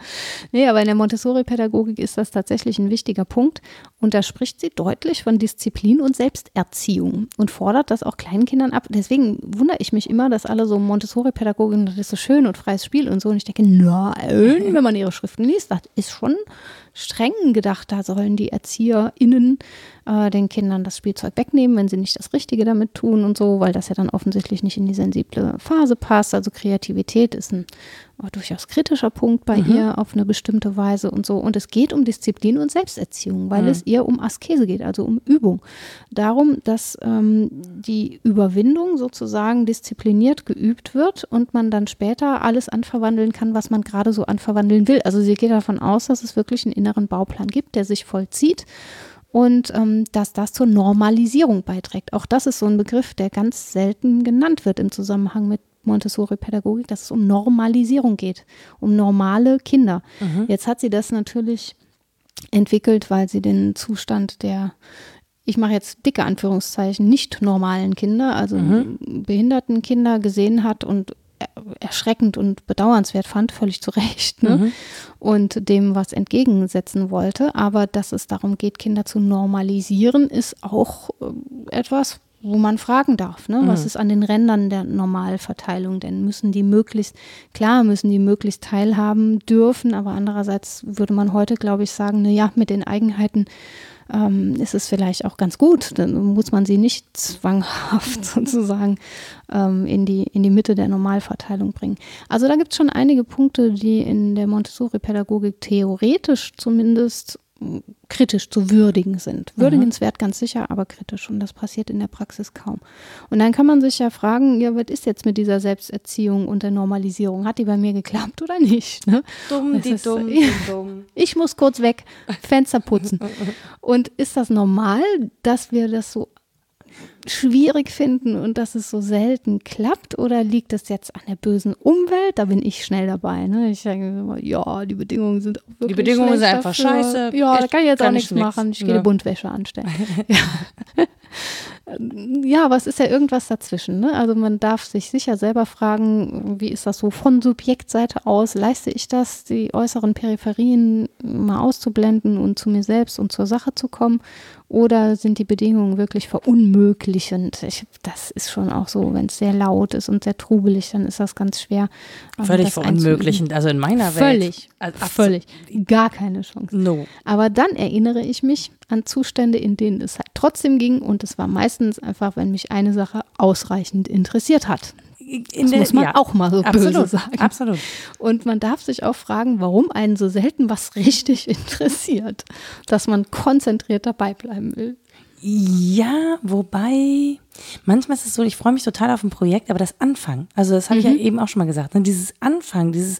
Nee, aber in der Montessori-Pädagogik ist das tatsächlich ein wichtiger Punkt. Und da spricht sie deutlich von Disziplin und Selbsterziehung und fordert das auch kleinen Kindern ab. Deswegen wundere ich mich immer, dass alle so Montessori-Pädagoginnen, das ist so schön und freies Spiel und so. Und ich denke, nein, wenn man ihre Schriften liest, das ist schon streng gedacht. Da sollen die ErzieherInnen äh, den Kindern das Spielzeug wegnehmen, wenn sie nicht das Richtige damit tun und so, weil das ja dann offensichtlich nicht in die sensible Phase passt. Also Kreativität ist ein äh, durchaus kritischer Punkt bei ihr auf eine bestimmte Weise und so. Und es geht um Disziplin und Selbsterziehung, weil es ihr um Askese geht, also um Übung. Darum, dass ähm, die Überwindung sozusagen diszipliniert geübt wird und man dann später alles anverwandeln kann, was man gerade so anverwandeln will. Also sie geht davon aus, dass es wirklich einen inneren Bauplan gibt, der sich vollzieht und ähm, dass das zur Normalisierung beiträgt. Auch das ist so ein Begriff, der ganz selten genannt wird im Zusammenhang mit Montessori-Pädagogik, dass es um Normalisierung geht, um normale Kinder. Jetzt hat sie das natürlich entwickelt, weil sie den Zustand der, ich mache jetzt dicke Anführungszeichen, nicht normalen Kinder, also behinderten Kinder gesehen hat und erschreckend und bedauernswert fand, völlig zu Recht, ne? und dem was entgegensetzen wollte. Aber dass es darum geht, Kinder zu normalisieren, ist auch äh, etwas, wo man fragen darf, ne? was ist an den Rändern der Normalverteilung denn? Müssen die möglichst, klar müssen die möglichst teilhaben dürfen, aber andererseits würde man heute, glaube ich, sagen, na ja, mit den Eigenheiten ähm, ist es vielleicht auch ganz gut. Dann muss man sie nicht zwanghaft sozusagen ähm, in, die, in die Mitte der Normalverteilung bringen. Also da gibt es schon einige Punkte, die in der Montessori-Pädagogik theoretisch zumindest kritisch zu würdigen sind. Würdigenswert ganz sicher, aber kritisch. Und das passiert in der Praxis kaum. Und dann kann man sich ja fragen, ja, was ist jetzt mit dieser Selbsterziehung und der Normalisierung? Hat die bei mir geklappt oder nicht? Ne? Dumm, die ist- dumm, ja. die dumm. ich muss kurz weg, Fenster putzen. Und ist das normal, dass wir das so schwierig finden und dass es so selten klappt? Oder liegt es jetzt an der bösen Umwelt? Da bin ich schnell dabei. Ne? Ich denke immer, ja, die Bedingungen sind auch wirklich Die Bedingungen sind einfach dafür. scheiße. Ja, da kann ich jetzt auch kann nichts ich nix. machen. Ich gehe Ja. eine Buntwäsche anstellen. ja. Ja, aber es ist ja irgendwas dazwischen. Ne? Also man darf sich sicher selber fragen, wie ist das so von Subjektseite aus? Leiste ich das, die äußeren Peripherien mal auszublenden und zu mir selbst und zur Sache zu kommen? Oder sind die Bedingungen wirklich verunmöglichend? Ich, das ist schon auch so, wenn es sehr laut ist und sehr trubelig, dann ist das ganz schwer. ähm, Völlig verunmöglichend. Also in meiner Welt. Völlig, Also völlig. Gar keine Chance. No. Aber dann erinnere ich mich an Zustände, in denen es halt trotzdem ging und es war meistens einfach, wenn mich eine Sache ausreichend interessiert hat. In Das der- muss man ja. auch mal so Absolut, böse sagen. absolut. Und man darf sich auch fragen, warum einen so selten was richtig interessiert, dass man konzentriert dabei bleiben will. Ja, wobei, manchmal ist es so, ich freue mich total auf ein Projekt, aber das Anfangen, also das habe ich ja eben auch schon mal gesagt, ne, dieses Anfangen, dieses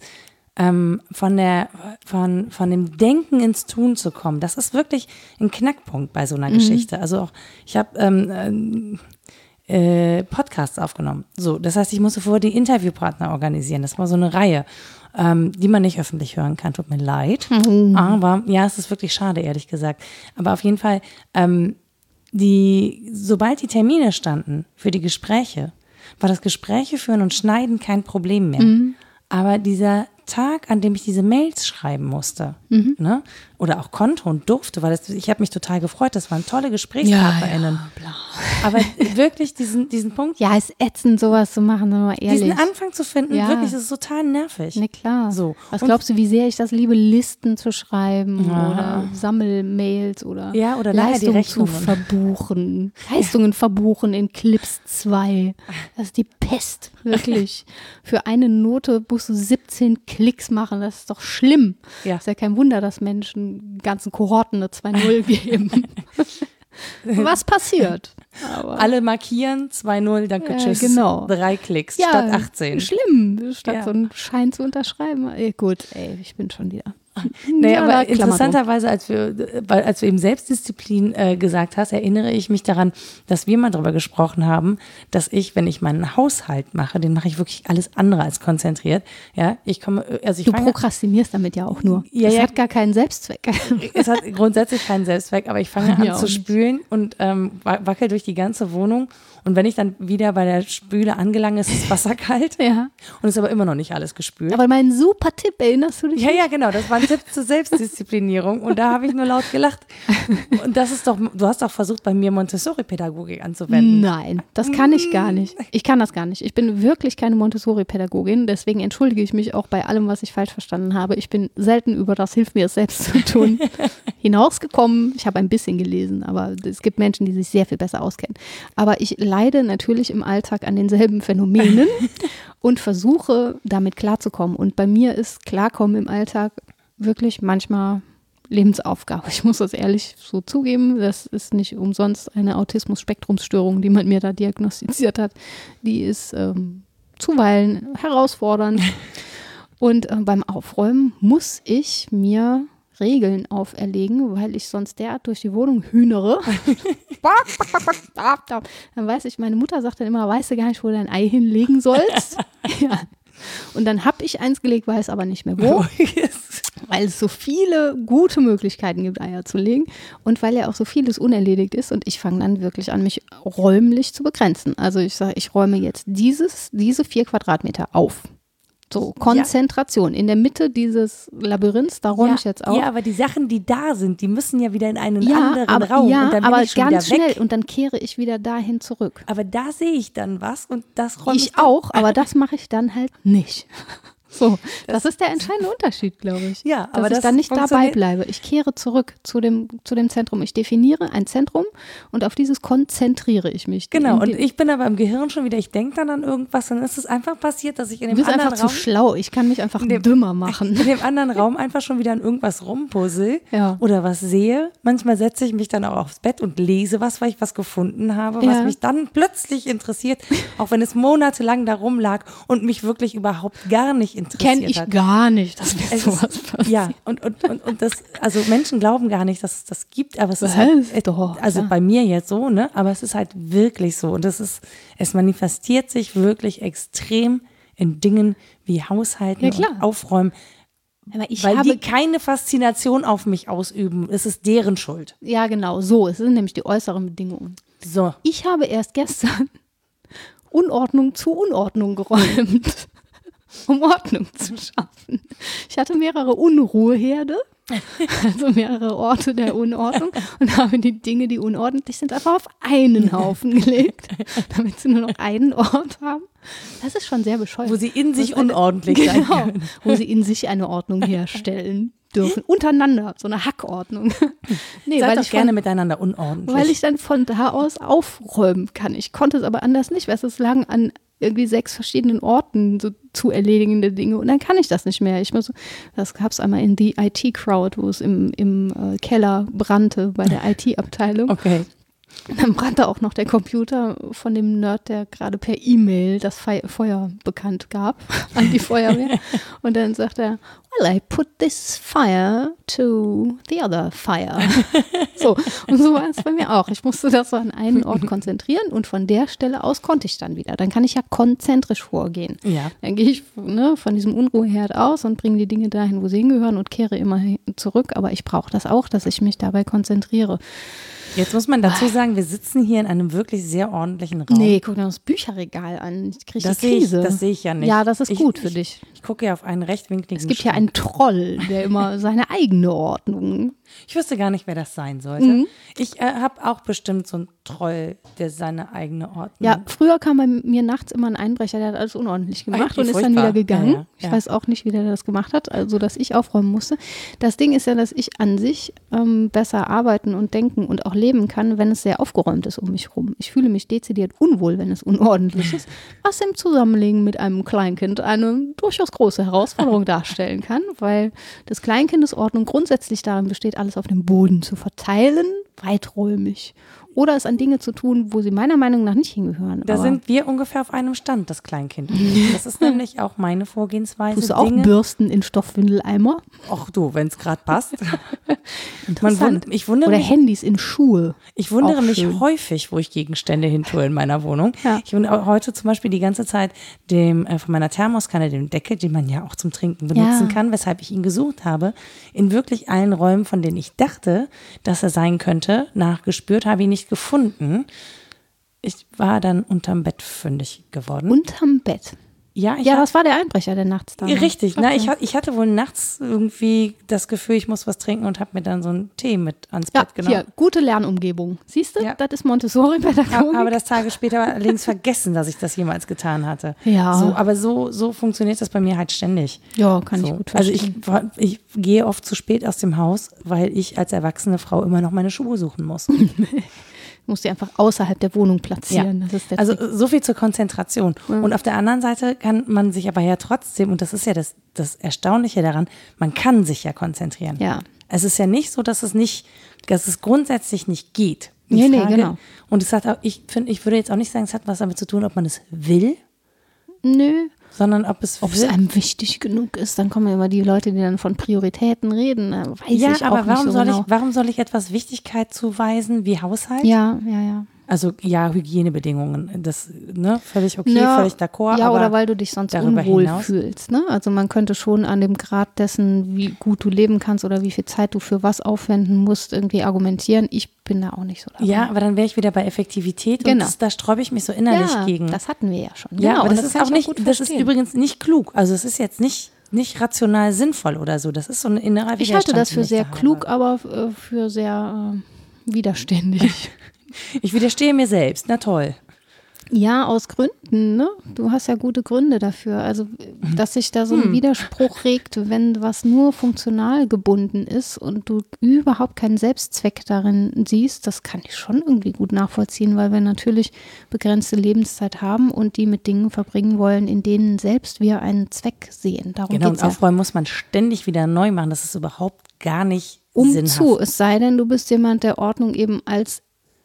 ähm, von der, von, von dem Denken ins Tun zu kommen, das ist wirklich ein Knackpunkt bei so einer Geschichte. Also auch, ich habe ähm, ähm, äh, Podcasts aufgenommen. So, das heißt, ich musste vorher die Interviewpartner organisieren. Das war so eine Reihe, ähm, die man nicht öffentlich hören kann. Tut mir leid. Aber ja, es ist wirklich schade, ehrlich gesagt. Aber auf jeden Fall, ähm, die, sobald die Termine standen für die Gespräche, war das Gespräche führen und schneiden kein Problem mehr. Aber dieser Tag, an dem ich diese Mails schreiben musste, ne, oder auch konnte und durfte, weil das, ich habe mich total gefreut, das waren tolle GesprächspartnerInnen. Aber wirklich diesen, diesen Punkt, Ja, ist ätzend, sowas zu machen, wir mal ehrlich. diesen Anfang zu finden, Ja. wirklich, das ist total nervig. Ne, klar. So. Was Und- glaubst du, wie sehr ich das liebe, Listen zu schreiben oder Sammelmails oder Ja, oder Leistungen zu verbuchen. Leistungen verbuchen in Clips 2. Das ist die Pest, wirklich. Für eine Note musst du 17 Klicks machen. Das ist doch schlimm. Ja. Ist ja kein Wunder, dass Menschen ganzen Kohorten eine 2-0 geben. Was passiert? Aber Alle markieren, 2-0, danke, Ja, tschüss. genau. Drei Klicks statt 18. Schlimm, statt Ja. so einen Schein zu unterschreiben. Gut, ey, ich bin schon wieder. Nee, ja, aber interessanterweise, als wir, als du eben Selbstdisziplin äh, gesagt hast, erinnere ich mich daran, dass wir mal darüber gesprochen haben, dass ich, wenn ich meinen Haushalt mache, den mache ich wirklich alles andere als konzentriert. Ja, ich komme, also ich Du prokrastinierst damit ja auch nur. Ja, es ja, hat gar keinen Selbstzweck. Es hat grundsätzlich keinen Selbstzweck, aber ich fange an zu spülen und ähm, wackel durch die ganze Wohnung und wenn ich dann wieder bei der Spüle angelangt ist das Wasser kalt. ja. Und ist aber immer noch nicht alles gespült. Aber mein super Tipp, erinnerst du dich? Ja, ja, genau. Das war ein Tipp zur Selbstdisziplinierung. Und da habe ich nur laut gelacht. Und das ist doch, du hast doch versucht, bei mir Montessori-Pädagogik anzuwenden. Nein, das kann ich gar nicht. Ich kann das gar nicht. Ich bin wirklich keine Montessori-Pädagogin. Deswegen entschuldige ich mich auch bei allem, was ich falsch verstanden habe. Ich bin selten über das Hilf mir es selbst zu tun hinausgekommen. Ich habe ein bisschen gelesen, aber es gibt Menschen, die sich sehr viel besser auskennen. Aber ich leide natürlich im Alltag an denselben Phänomenen und versuche damit klarzukommen. Und bei mir ist Klarkommen im Alltag wirklich manchmal Lebensaufgabe. Ich muss das ehrlich so zugeben. Das ist nicht umsonst eine Autismus-Spektrumsstörung, die man mir da diagnostiziert hat. Die ist ähm, zuweilen herausfordernd. Und äh, beim Aufräumen muss ich mir Regeln auferlegen, weil ich sonst derart durch die Wohnung hühnere. dann weiß ich, meine Mutter sagt dann immer, weißt du gar nicht, wo du dein Ei hinlegen sollst. ja. Und dann habe ich eins gelegt, weiß aber nicht mehr wo. weil es so viele gute Möglichkeiten gibt, Eier zu legen und weil ja auch so vieles unerledigt ist und ich fange dann wirklich an, mich räumlich zu begrenzen. Also ich sage, ich räume jetzt dieses, diese vier Quadratmeter auf. So, Konzentration. Ja. In der Mitte dieses Labyrinths, da räume ja, ich jetzt auf. Ja, aber die Sachen, die da sind, die müssen ja wieder in einen ja, anderen aber, Raum. Ja, und dann aber ganz schnell und dann kehre ich wieder dahin zurück. Aber da sehe ich dann was und das räume ich. Ich auch, aber das mache ich dann halt nicht. So, das, das, ist der entscheidende Unterschied, glaube ich. Ja, aber dass ich dann nicht dabei bleibe. Ich kehre zurück zu dem, zu dem Zentrum. Ich definiere ein Zentrum und auf dieses konzentriere ich mich. Genau, und ich bin aber im Gehirn schon wieder, ich denke dann an irgendwas, dann ist es einfach passiert, dass ich in dem du bist anderen einfach Raum. zu schlau, ich kann mich einfach dem, dümmer machen. In dem anderen Raum einfach schon wieder an irgendwas rumpuzzle ja. oder was sehe. Manchmal setze ich mich dann auch aufs Bett und lese was, weil ich was gefunden habe, was ja. mich dann plötzlich interessiert, auch wenn es monatelang da rumlag und mich wirklich überhaupt gar nicht interessiert interessiert Kenn ich hat. gar nicht, dass mir sowas passiert. Ja, und, und, und, und das, also Menschen glauben gar nicht, dass es das gibt, aber es ist halt, doch, also ja. bei mir jetzt so, ne, aber es ist halt wirklich so und das ist, es manifestiert sich wirklich extrem in Dingen wie Haushalten ja, und Aufräumen. Aber ich weil habe die keine Faszination auf mich ausüben. Es ist deren Schuld. Ja, genau, so. Es sind nämlich die äußeren Bedingungen. So. Ich habe erst gestern Unordnung zu Unordnung geräumt um Ordnung zu schaffen. Ich hatte mehrere Unruheherde, also mehrere Orte der Unordnung und habe die Dinge, die unordentlich sind, einfach auf einen Haufen gelegt, damit sie nur noch einen Ort haben. Das ist schon sehr bescheuert. Wo sie in sich unordentlich eine, genau, sein können. Wo sie in sich eine Ordnung herstellen dürfen. Untereinander, so eine Hackordnung. Nee, Seid weil ich gerne von, miteinander unordentlich. Weil ich dann von da aus aufräumen kann. Ich konnte es aber anders nicht, weil es lang an irgendwie sechs verschiedenen Orten so zu erledigende Dinge und dann kann ich das nicht mehr. Ich muss, das gab es einmal in die IT-Crowd, wo es im, im äh, Keller brannte bei der IT-Abteilung. Okay. Dann brannte auch noch der Computer von dem Nerd, der gerade per E-Mail das Fe Feuer bekannt gab an die Feuerwehr. Und dann sagt er, well, I put this fire to the other fire. so, und so war es bei mir auch. Ich musste das so an einen Ort konzentrieren und von der Stelle aus konnte ich dann wieder. Dann kann ich ja konzentrisch vorgehen. Ja. Dann gehe ich ne, von diesem Unruheherd aus und bringe die Dinge dahin, wo sie hingehören und kehre immer zurück. Aber ich brauche das auch, dass ich mich dabei konzentriere. Jetzt muss man dazu sagen, wir sitzen hier in einem wirklich sehr ordentlichen Raum. Nee, guck dir das Bücherregal an. Ich kriege das Krise. Ich, das sehe ich ja nicht. Ja, das ist ich, gut für ich, dich. Ich gucke ja auf einen rechtwinkligen Es gibt Schrank. ja einen Troll, der immer seine eigene Ordnung. Ich wüsste gar nicht, wer das sein sollte. Mhm. Ich äh, habe auch bestimmt so einen Troll, der seine eigene Ordnung. Ja, früher kam bei mir nachts immer ein Einbrecher, der hat alles unordentlich gemacht Ach, und ist dann wieder gegangen. Ja, ja, Ich ja. weiß auch nicht, wie der das gemacht hat, also dass ich aufräumen musste. Das Ding ist ja, dass ich an sich ähm, besser arbeiten und denken und auch leben kann, wenn es sehr aufgeräumt ist um mich herum. Ich fühle mich dezidiert unwohl, wenn es unordentlich ist, was im Zusammenlegen mit einem Kleinkind eine durchaus große Herausforderung darstellen kann, weil des Kleinkindes Ordnung grundsätzlich darin besteht, alles auf dem Boden zu verteilen, weiträumig oder es an Dinge zu tun, wo sie meiner Meinung nach nicht hingehören. Da sind wir ungefähr auf einem Stand, das Kleinkind. Das ist nämlich auch meine Vorgehensweise. Tust du auch Dinge. Bürsten in Stoffwindeleimer? Ach du, wenn es gerade passt. Interessant. ich wundere oder mich, Handys in Schuhe. Ich wundere mich schön. häufig, wo ich Gegenstände hintue in meiner Wohnung. Ja. Ich wundere heute zum Beispiel die ganze Zeit dem äh, von meiner Thermoskanne, dem Deckel, den man ja auch zum Trinken benutzen ja. kann, weshalb ich ihn gesucht habe, in wirklich allen Räumen, von denen ich dachte, dass er sein könnte, nachgespürt habe ich nicht nicht gefunden. Ich war dann unterm Bett fündig geworden. Unterm Bett? Ja, ja, was war der Einbrecher, der nachts da war? Richtig, okay. na, ich, ich hatte wohl nachts irgendwie das Gefühl, ich muss was trinken und habe mir dann so einen Tee mit ans ja, Bett genommen. Hier, gute Lernumgebung. Siehst du, ja. das ist Montessori-Pädagogik. Habe aber das Tage später allerdings vergessen, dass ich das jemals getan hatte. Ja. So, aber so, so funktioniert das bei mir halt ständig. Ja, kann so. ich gut verstehen. Also ich, ich gehe oft zu spät aus dem Haus, weil ich als erwachsene Frau immer noch meine Schuhe suchen muss. muss sie einfach außerhalb der Wohnung platzieren. Ja. also Trick. so viel zur Konzentration. Ja. Und auf der anderen Seite kann man sich aber ja trotzdem, und das ist ja das, das Erstaunliche daran, man kann sich ja konzentrieren. Ja. Es ist ja nicht so, dass es nicht, dass es grundsätzlich nicht geht. Nee, Frage, nee, genau. Und es hat auch, ich finde, ich würde jetzt auch nicht sagen, es hat was damit zu tun, ob man es will. Nö sondern ob es, ob es einem wichtig genug ist. Dann kommen immer die Leute, die dann von Prioritäten reden. Weiß ja, ich aber warum so soll genau. ich, warum soll ich etwas Wichtigkeit zuweisen wie Haushalt? Ja, ja, ja. Also ja, Hygienebedingungen, das ne, völlig okay, ja, völlig d'accord. Ja, oder weil du dich sonst unwohl hinaus. fühlst. Ne? Also man könnte schon an dem Grad dessen, wie gut du leben kannst oder wie viel Zeit du für was aufwenden musst, irgendwie argumentieren. Ich bin da auch nicht so dabei. Ja, aber dann wäre ich wieder bei Effektivität genau. und das, da sträube ich mich so innerlich ja, gegen. Das hatten wir ja schon. Ja, genau, aber das, das ist auch nicht, das ist übrigens nicht klug. Also es ist jetzt nicht nicht rational sinnvoll oder so. Das ist so ein innerer Widerstand. Ich halte das für sehr klug, aber äh, für sehr äh, widerständig. Ich widerstehe mir selbst. Na toll. Ja, aus Gründen, ne? Du hast ja gute Gründe dafür. Also, dass sich da so ein hm. Widerspruch regt, wenn was nur funktional gebunden ist und du überhaupt keinen Selbstzweck darin siehst, das kann ich schon irgendwie gut nachvollziehen, weil wir natürlich begrenzte Lebenszeit haben und die mit Dingen verbringen wollen, in denen selbst wir einen Zweck sehen. Darum genau, und aufräumen ja. muss man ständig wieder neu machen. Das ist überhaupt gar nicht um sinnhaft. zu, es sei denn, du bist jemand, der Ordnung eben als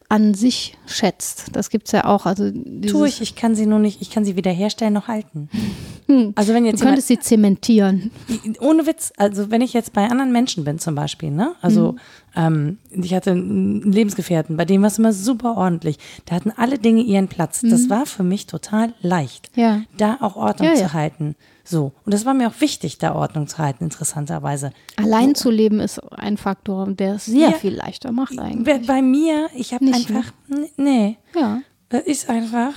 an sich schätzt. Das gibt es ja auch. Also Tue ich, ich kann sie nur nicht, ich kann sie weder herstellen noch halten. Hm. Also wenn jetzt du könntest jemand, sie zementieren. Ohne Witz, also wenn ich jetzt bei anderen Menschen bin zum Beispiel, ne? Also hm. ähm, ich hatte einen Lebensgefährten, bei dem war es immer super ordentlich. Da hatten alle Dinge ihren Platz. Hm. Das war für mich total leicht, ja. da auch Ordnung ja, zu ja. halten. So. Und das war mir auch wichtig, da Ordnung zu halten, interessanterweise. Allein zu leben ist ein Faktor, der es sehr ja, viel leichter macht eigentlich. Bei mir, ich habe einfach, ne? nee. Ja. Das ist einfach,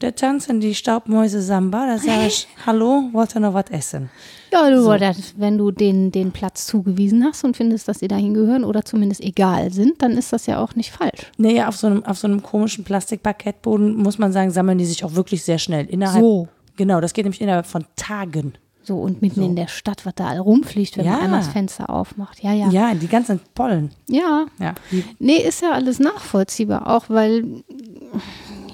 der Tanz in die Staubmäuse Samba, da sage ich, hallo, wollt ihr noch was essen? Ja, du, so. das, wenn du den, den Platz zugewiesen hast und findest, dass sie dahin gehören oder zumindest egal sind, dann ist das ja auch nicht falsch. Nee, auf so einem, auf so einem komischen Plastikparkettboden muss man sagen, sammeln die sich auch wirklich sehr schnell. Innerhalb so. Genau, das geht nämlich innerhalb von Tagen. So, und mitten so. in der Stadt, was da all rumfliegt, wenn ja. man einmal das Fenster aufmacht. Ja, ja. Ja, die ganzen Pollen. Ja. ja. Nee, ist ja alles nachvollziehbar, auch weil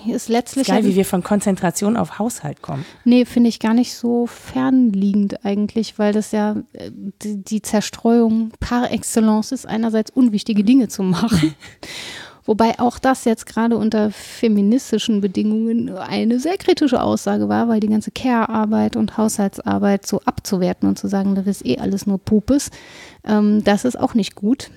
ist letztlich. Ist geil, wie wir von Konzentration auf Haushalt kommen. Nee, finde ich gar nicht so fernliegend eigentlich, weil das ja äh, die, die Zerstreuung par excellence ist, einerseits unwichtige Dinge zu machen. Wobei auch das jetzt gerade unter feministischen Bedingungen eine sehr kritische Aussage war, weil die ganze Care-Arbeit und Haushaltsarbeit so abzuwerten und zu sagen, das ist eh alles nur Pupes, ähm, das ist auch nicht gut.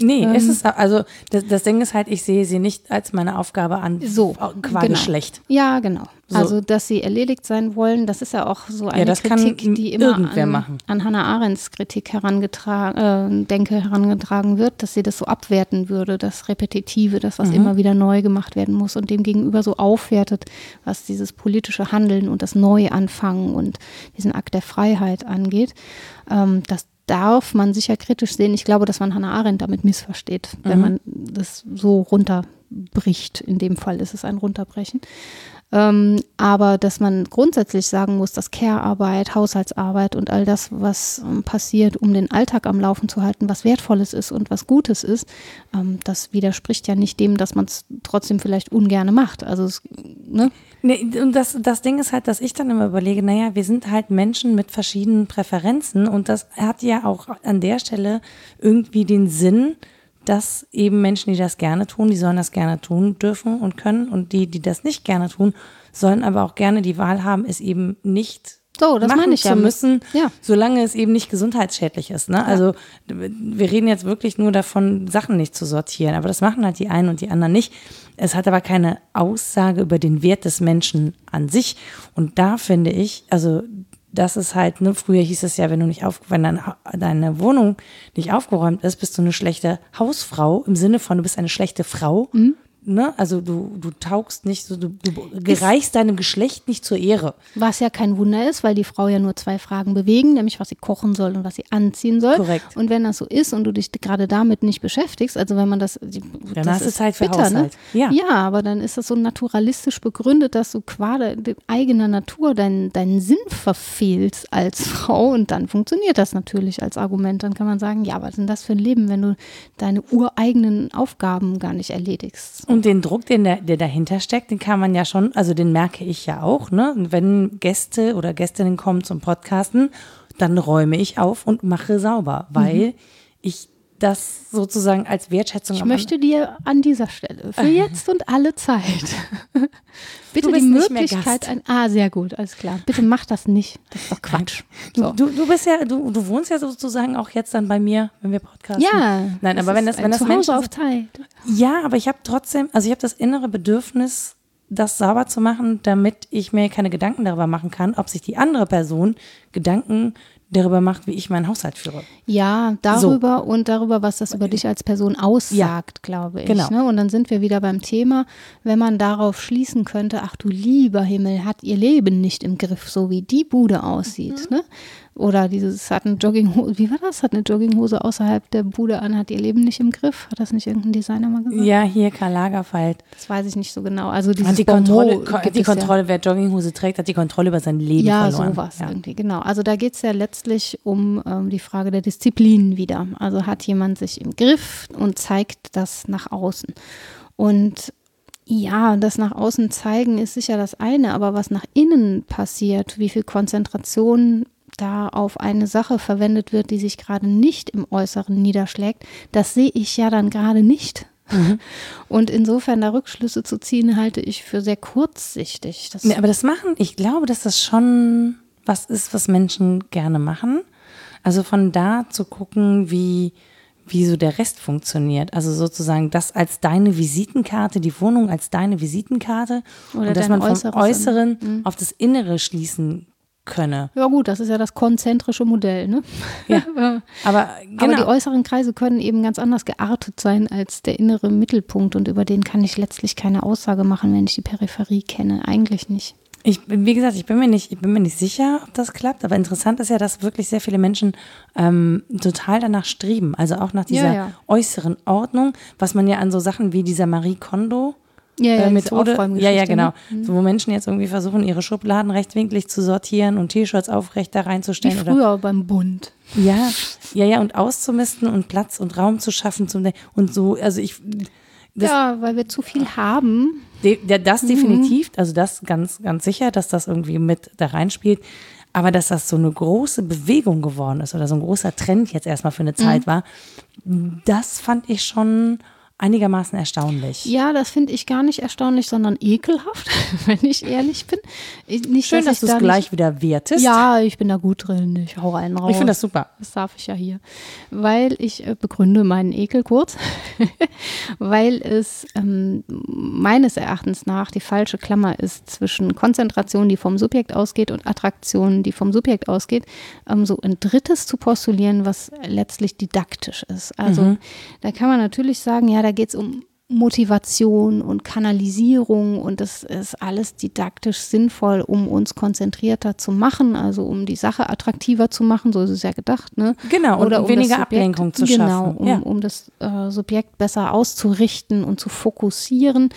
Nee, ähm, ist es also das, das, Ding ist halt, ich sehe sie nicht als meine Aufgabe an, so qua genau. Geschlecht. Ja, genau. So. Also, dass sie erledigt sein wollen, das ist ja auch so eine ja, Kritik, die immer an, machen. an Hannah Arendts Kritik herangetragen, äh, denke herangetragen wird, dass sie das so abwerten würde, das Repetitive, das, was mhm. immer wieder neu gemacht werden muss und dem gegenüber so aufwertet, was dieses politische Handeln und das Neuanfangen und diesen Akt der Freiheit angeht. Ähm, das darf man sicher kritisch sehen. Ich glaube, dass man Hannah Arendt damit missversteht, wenn mhm. man das so runterbricht. In dem Fall ist es ein Runterbrechen. Ähm, aber dass man grundsätzlich sagen muss, dass Care-Arbeit, Haushaltsarbeit und all das, was ähm, passiert, um den Alltag am Laufen zu halten, was Wertvolles ist und was Gutes ist, ähm, das widerspricht ja nicht dem, dass man es trotzdem vielleicht ungerne macht. Also, es, ne? Nee, und das, das Ding ist halt, dass ich dann immer überlege, naja, wir sind halt Menschen mit verschiedenen Präferenzen und das hat ja auch an der Stelle irgendwie den Sinn, dass eben Menschen, die das gerne tun, die sollen das gerne tun dürfen und können und die, die das nicht gerne tun, sollen aber auch gerne die Wahl haben, es eben nicht so, das machen meine ich zu ja. müssen, Ja. solange es eben nicht gesundheitsschädlich ist. Ne? Also wir reden jetzt wirklich nur davon, Sachen nicht zu sortieren, aber das machen halt die einen und die anderen nicht. Es hat aber keine Aussage über den Wert des Menschen an sich. Und da finde ich, also das ist halt, ne, früher hieß es ja, wenn du nicht auf, wenn deine, deine Wohnung nicht aufgeräumt ist, bist du eine schlechte Hausfrau, im Sinne von, du bist eine schlechte Frau. Ne? Also du, du taugst nicht, so, du, du gereichst deinem Geschlecht nicht zur Ehre. Was ja kein Wunder ist, weil die Frau ja nur zwei Fragen bewegen, nämlich was sie kochen soll und was sie anziehen soll. Korrekt. Und wenn das so ist und du dich gerade damit nicht beschäftigst, also wenn man das, die- das hast du ist Zeit für bitter, Haushalt. Ne? Ja. ja, aber dann ist das so naturalistisch begründet, dass du quasi in eigener Natur deinen, deinen Sinn verfehlst als Frau und dann funktioniert das natürlich als Argument. Dann kann man sagen, ja, was ist denn das für ein Leben, wenn du deine ureigenen Aufgaben gar nicht erledigst? Und den Druck, den der, der dahinter steckt, den kann man ja schon, also den merke ich ja auch, ne? Und wenn Gäste oder Gästinnen kommen zum Podcasten, dann räume ich auf und mache sauber, weil ich das sozusagen als Wertschätzung Ich möchte dir an dieser Stelle für jetzt und alle Zeit bitte die Möglichkeit ein. Ah, sehr gut, alles klar. Bitte mach das nicht. Das ist doch Quatsch. So. Du, du bist ja, du, du wohnst ja sozusagen auch jetzt dann bei mir, wenn wir podcasten. Ja. Nein, aber wenn das, wenn das Zuhause Menschen auf Zeit. Ja, aber ich habe trotzdem, also ich habe das innere Bedürfnis, das sauber zu machen, damit ich mir keine Gedanken darüber machen kann, ob sich die andere Person Gedanken darüber macht, wie ich meinen Haushalt führe. Ja, darüber und darüber, was das über dich als Person aussagt, glaube ich. genau. Ne? Und dann sind wir wieder beim Thema, wenn man darauf schließen könnte, ach du lieber Himmel, hat ihr Leben nicht im Griff, so wie die Bude aussieht. Mhm. Ne? Oder dieses hat eine Jogginghose, wie war das? Hat eine Jogginghose außerhalb der Bude an, hat ihr Leben nicht im Griff? Hat das nicht irgendein Designer mal gesagt? Ja, hier Karl Lagerfeld. Das weiß ich nicht so genau. Also dieses die Kontrolle, die es ja. Kontrolle, wer Jogginghose trägt, hat die Kontrolle über sein Leben Ja, verloren. sowas Ja. irgendwie, genau. Also da geht es ja letztlich um ähm, die Frage der Disziplin wieder. Also hat jemand sich im Griff und zeigt das nach außen. Und ja, das nach außen zeigen ist sicher das eine, aber was nach innen passiert, wie viel Konzentration da auf eine Sache verwendet wird, die sich gerade nicht im Äußeren niederschlägt, das sehe ich ja dann gerade nicht. Und insofern da Rückschlüsse zu ziehen, halte ich für sehr kurzsichtig. Das Nee, aber das machen, ich glaube, dass das schon was ist, was Menschen gerne machen. Also von da zu gucken, wie, wie so der Rest funktioniert. Also sozusagen das als deine Visitenkarte, die Wohnung als deine Visitenkarte. Oder und dass man vom Äußeres. Äußeren auf das Innere schließen könne. Ja gut, das ist ja das konzentrische Modell, ne? Ja. Aber Aber die genau. äußeren Kreise können eben ganz anders geartet sein als der innere Mittelpunkt und über den kann ich letztlich keine Aussage machen, wenn ich die Peripherie kenne. Eigentlich nicht. Ich, wie gesagt, ich bin mir nicht, ich bin mir nicht sicher, ob das klappt, aber interessant ist ja, dass wirklich sehr viele Menschen ähm, total danach streben, also auch nach dieser Ja, ja. äußeren Ordnung, was man ja an so Sachen wie dieser Marie Kondo Ja, äh, diese Methode, ja, ja, genau, ne? Mhm. so, wo Menschen jetzt irgendwie versuchen, ihre Schubladen rechtwinklig zu sortieren und T-Shirts aufrecht da Wie reinzustellen oder früher beim Bund. ja, ja, ja, und auszumisten und Platz und Raum zu schaffen zum und so, also ich das, ja, weil wir zu viel haben. De, das Mhm. definitiv, also das ganz, ganz sicher, dass das irgendwie mit da reinspielt. Aber dass das so eine große Bewegung geworden ist oder so ein großer Trend jetzt erstmal für eine Mhm. Zeit war, das fand ich schon einigermaßen erstaunlich. Ja, das finde ich gar nicht erstaunlich, sondern ekelhaft, wenn ich ehrlich bin. Ich, nicht, Schön, dass ich du es gleich nicht, wieder wertest. Ja, ich bin da gut drin. Ich hau einen raus. ich finde das super. Das darf ich ja hier. Weil ich äh, begründe meinen Ekel kurz, weil es ähm, meines Erachtens nach die falsche Klammer ist zwischen Konzentration, die vom Subjekt ausgeht, und Attraktion, die vom Subjekt ausgeht, ähm, so ein drittes zu postulieren, was letztlich didaktisch ist. Also da kann man natürlich sagen, ja, da geht es um Motivation und Kanalisierung und das ist alles didaktisch sinnvoll, um uns konzentrierter zu machen, also um die Sache attraktiver zu machen, so ist es ja gedacht, ne? Genau, und Oder um um weniger Subjekt- Ablenkung zu genau, schaffen. um, ja. um das äh, Subjekt besser auszurichten und zu fokussieren.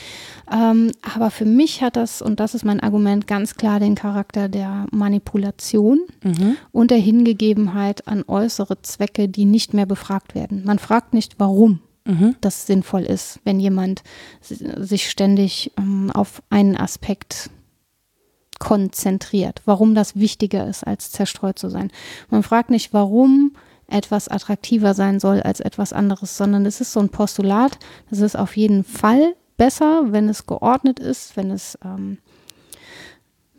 Ähm, aber für mich hat das, und das ist mein Argument, ganz klar den Charakter der Manipulation Mhm. und der Hingegebenheit an äußere Zwecke, die nicht mehr befragt werden. Man fragt nicht, warum Mhm. das sinnvoll ist, wenn jemand si- sich ständig ähm, auf einen Aspekt konzentriert, warum das wichtiger ist, als zerstreut zu sein. Man fragt nicht, warum etwas attraktiver sein soll als etwas anderes, sondern es ist so ein Postulat, das ist auf jeden Fall besser, wenn es geordnet ist, wenn es ähm,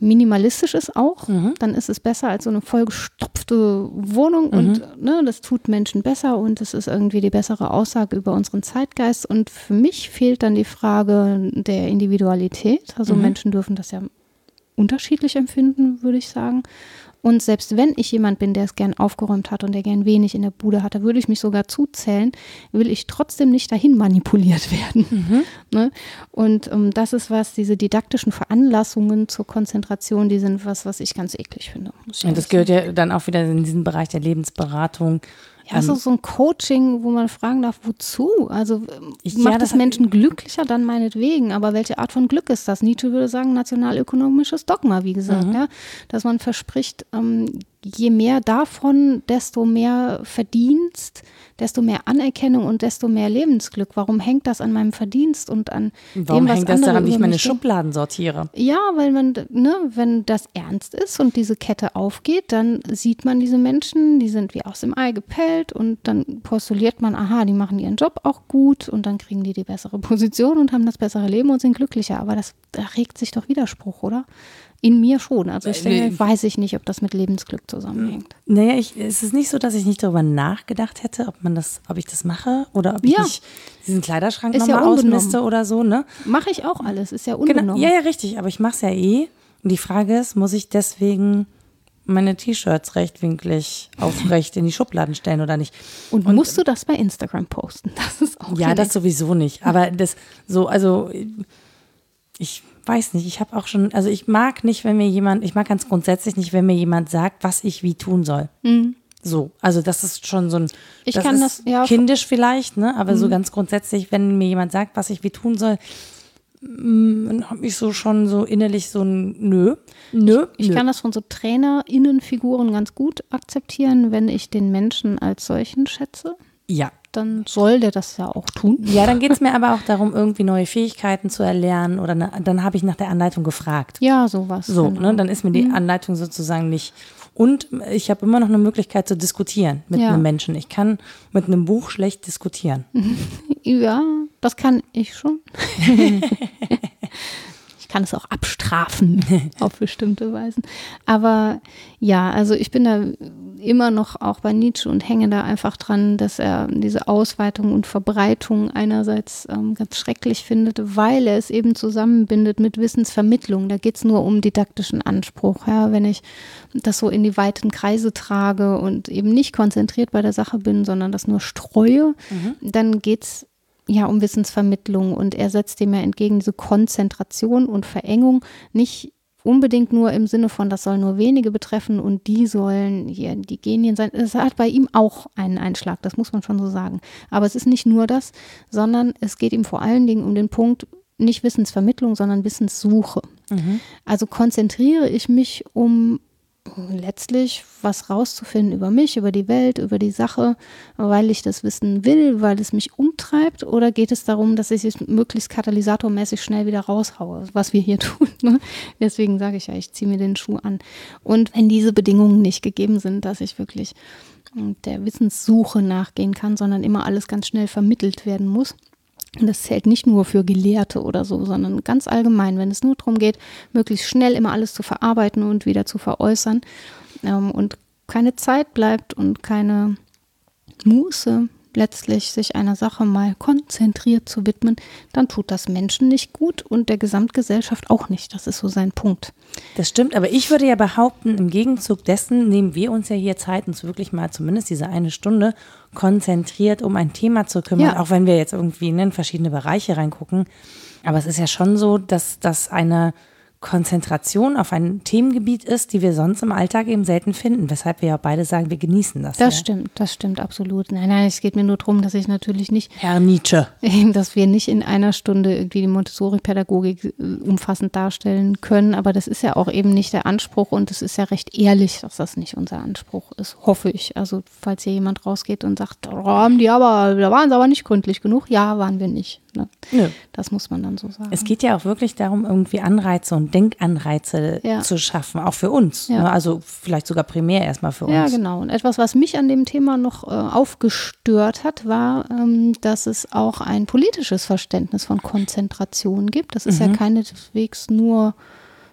minimalistisch ist auch, mhm. dann ist es besser als so eine vollgestopfte Wohnung mhm. und ne, das tut Menschen besser und es ist irgendwie die bessere Aussage über unseren Zeitgeist. Und für mich fehlt dann die Frage der Individualität. Also mhm. Menschen dürfen das ja unterschiedlich empfinden, würde ich sagen. Und selbst wenn ich jemand bin, der es gern aufgeräumt hat und der gern wenig in der Bude hat, da würde ich mich sogar zuzählen, will ich trotzdem nicht dahin manipuliert werden. Mhm. Ne? Und um, ähm, das ist was, diese didaktischen Veranlassungen zur Konzentration, die sind was, was ich ganz eklig finde. Und das gehört ja dann auch wieder in diesen Bereich der Lebensberatung. Ja, so, ähm, so ein Coaching, wo man fragen darf, wozu? Also ich, macht ja, das, das Menschen glücklicher, dann meinetwegen. Aber welche Art von Glück ist das? Nietzsche würde sagen, nationalökonomisches Dogma, wie gesagt, mhm. ja. Dass man verspricht, ähm, je mehr davon, desto mehr Verdienst, desto mehr Anerkennung und desto mehr Lebensglück. Warum hängt das an meinem Verdienst und an Warum dem, was hängt das daran, wie ich meine Schubladen sortiere? Ja, weil man, ne, wenn das ernst ist und diese Kette aufgeht, dann sieht man diese Menschen, die sind wie aus dem Ei gepellt und dann postuliert man, aha, die machen ihren Job auch gut und dann kriegen die die bessere Position und haben das bessere Leben und sind glücklicher. Aber das da regt sich doch Widerspruch, oder? In mir schon. Also ich denke, weiß ich nicht, ob das mit Lebensglück zusammenhängt. Naja, ich, es ist nicht so, dass ich nicht darüber nachgedacht hätte, ob man das, ob ich das mache oder ob ich ja. diesen Kleiderschrank nochmal ja ausmiste oder so, ne? Mache ich auch alles, ist ja unbenommen. Genau. Ja, ja, richtig, aber ich mache es ja eh. Und die Frage ist, muss ich deswegen meine T-Shirts rechtwinklig aufrecht in die Schubladen stellen oder nicht. Und, und, musst du das bei Instagram posten? Das ist auch Ja, das sowieso nicht. Aber das so, also ich weiß nicht, ich habe auch schon, also ich mag nicht, wenn mir jemand, ich mag ganz grundsätzlich nicht, wenn mir jemand sagt, was ich wie tun soll. Mhm. So, also das ist schon so ein, ich das kann das, ja, kindisch vielleicht, ne, aber mhm. so ganz grundsätzlich, wenn mir jemand sagt, was ich wie tun soll, mm, dann habe ich so schon so innerlich so ein Nö. Nö. Ich, ich kann das von so TrainerInnenfiguren ganz gut akzeptieren, wenn ich den Menschen als solchen schätze. Ja dann soll der das ja auch tun. Ja, dann geht es mir aber auch darum, irgendwie neue Fähigkeiten zu erlernen oder ne, dann habe ich nach der Anleitung gefragt. Ja, sowas. So, genau. ne, dann ist mir die mhm. Anleitung sozusagen nicht. Und ich habe immer noch eine Möglichkeit zu diskutieren mit ja. einem Menschen. Ich kann mit einem Buch schlecht diskutieren. Ja, das kann ich schon. ich kann es auch abstrafen auf bestimmte Weisen. Aber ja, also ich bin da immer noch auch bei Nietzsche und hänge da einfach dran, dass er diese Ausweitung und Verbreitung einerseits ähm, ganz schrecklich findet, weil er es eben zusammenbindet mit Wissensvermittlung. Da geht es nur um didaktischen Anspruch. Ja? Wenn ich das so in die weiten Kreise trage und eben nicht konzentriert bei der Sache bin, sondern das nur streue, mhm. dann geht es ja um Wissensvermittlung und er setzt dem ja entgegen diese Konzentration und Verengung nicht unbedingt nur im Sinne von, das soll nur wenige betreffen und die sollen hier die Genien sein. Es hat bei ihm auch einen Einschlag, das muss man schon so sagen. Aber es ist nicht nur das, sondern es geht ihm vor allen Dingen um den Punkt, nicht Wissensvermittlung, sondern Wissenssuche. Mhm. Also konzentriere ich mich um letztlich was rauszufinden über mich, über die Welt, über die Sache, weil ich das wissen will, weil es mich umtreibt? Oder geht es darum, dass ich es möglichst katalysatormäßig schnell wieder raushaue, was wir hier tun? Ne? Deswegen sage ich ja, ich ziehe mir den Schuh an. Und wenn diese Bedingungen nicht gegeben sind, dass ich wirklich hm, der Wissenssuche nachgehen kann, sondern immer alles ganz schnell vermittelt werden muss, das zählt nicht nur für Gelehrte oder so, sondern ganz allgemein, wenn es nur darum geht, möglichst schnell immer alles zu verarbeiten und wieder zu veräußern ähm, und keine Zeit bleibt und keine Muße, letztlich sich einer Sache mal konzentriert zu widmen, dann tut das Menschen nicht gut und der Gesamtgesellschaft auch nicht. Das ist so sein Punkt. Das stimmt, aber ich würde ja behaupten, im Gegenzug dessen nehmen wir uns ja hier Zeit, uns wirklich mal zumindest diese eine Stunde konzentriert um ein Thema zu kümmern, ja. auch wenn wir jetzt irgendwie in verschiedene Bereiche reingucken. Aber es ist ja schon so, dass das eine Konzentration auf ein Themengebiet ist, die wir sonst im Alltag eben selten finden, weshalb wir ja beide sagen, wir genießen das. Das ja. stimmt, das stimmt absolut. Nein, nein, es geht mir nur darum, dass ich natürlich nicht. Herr Nietzsche. Dass wir nicht in einer Stunde irgendwie die Montessori-Pädagogik äh, umfassend darstellen können, aber das ist ja auch eben nicht der Anspruch und es ist ja recht ehrlich, dass das nicht unser Anspruch ist, hoffe ich. Also, falls hier jemand rausgeht und sagt, oh, haben die aber, da waren sie aber nicht gründlich genug, ja, waren wir nicht. Ne? Nö. Das muss man dann so sagen. Es geht ja auch wirklich darum, irgendwie Anreize und Denkanreize ja. zu schaffen, auch für uns. Ja. Ne? Also vielleicht sogar primär erstmal für uns. Ja, genau. Und etwas, was mich an dem Thema noch äh, aufgestört hat, war, ähm, dass es auch ein politisches Verständnis von Konzentration gibt. Das ist mhm. ja keineswegs nur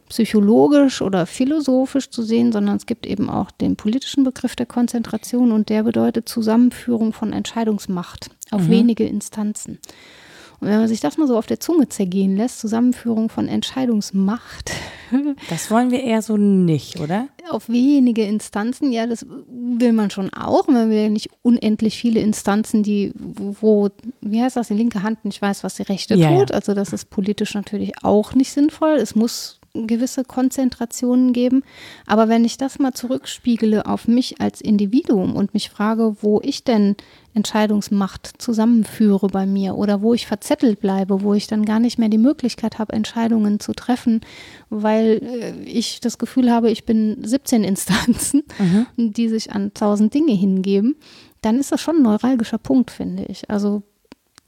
psychologisch oder philosophisch zu sehen, sondern es gibt eben auch den politischen Begriff der Konzentration und der bedeutet Zusammenführung von Entscheidungsmacht auf mhm. wenige Instanzen. Und wenn man sich das mal so auf der Zunge zergehen lässt, Zusammenführung von Entscheidungsmacht. Das wollen wir eher so nicht, oder? Auf wenige Instanzen, ja, das will man schon auch. Man will ja nicht unendlich viele Instanzen, die, wo, wie heißt das, die linke Hand nicht weiß, was die rechte ja, tut. Ja. Also das ist politisch natürlich auch nicht sinnvoll. Es muss gewisse Konzentrationen geben. Aber wenn ich das mal zurückspiegele auf mich als Individuum und mich frage, wo ich denn Entscheidungsmacht zusammenführe bei mir oder wo ich verzettelt bleibe, wo ich dann gar nicht mehr die Möglichkeit habe, Entscheidungen zu treffen, weil äh, ich das Gefühl habe, ich bin 17 Instanzen, mhm. die sich an tausend Dinge hingeben, dann ist das schon ein neuralgischer Punkt, finde ich. Also,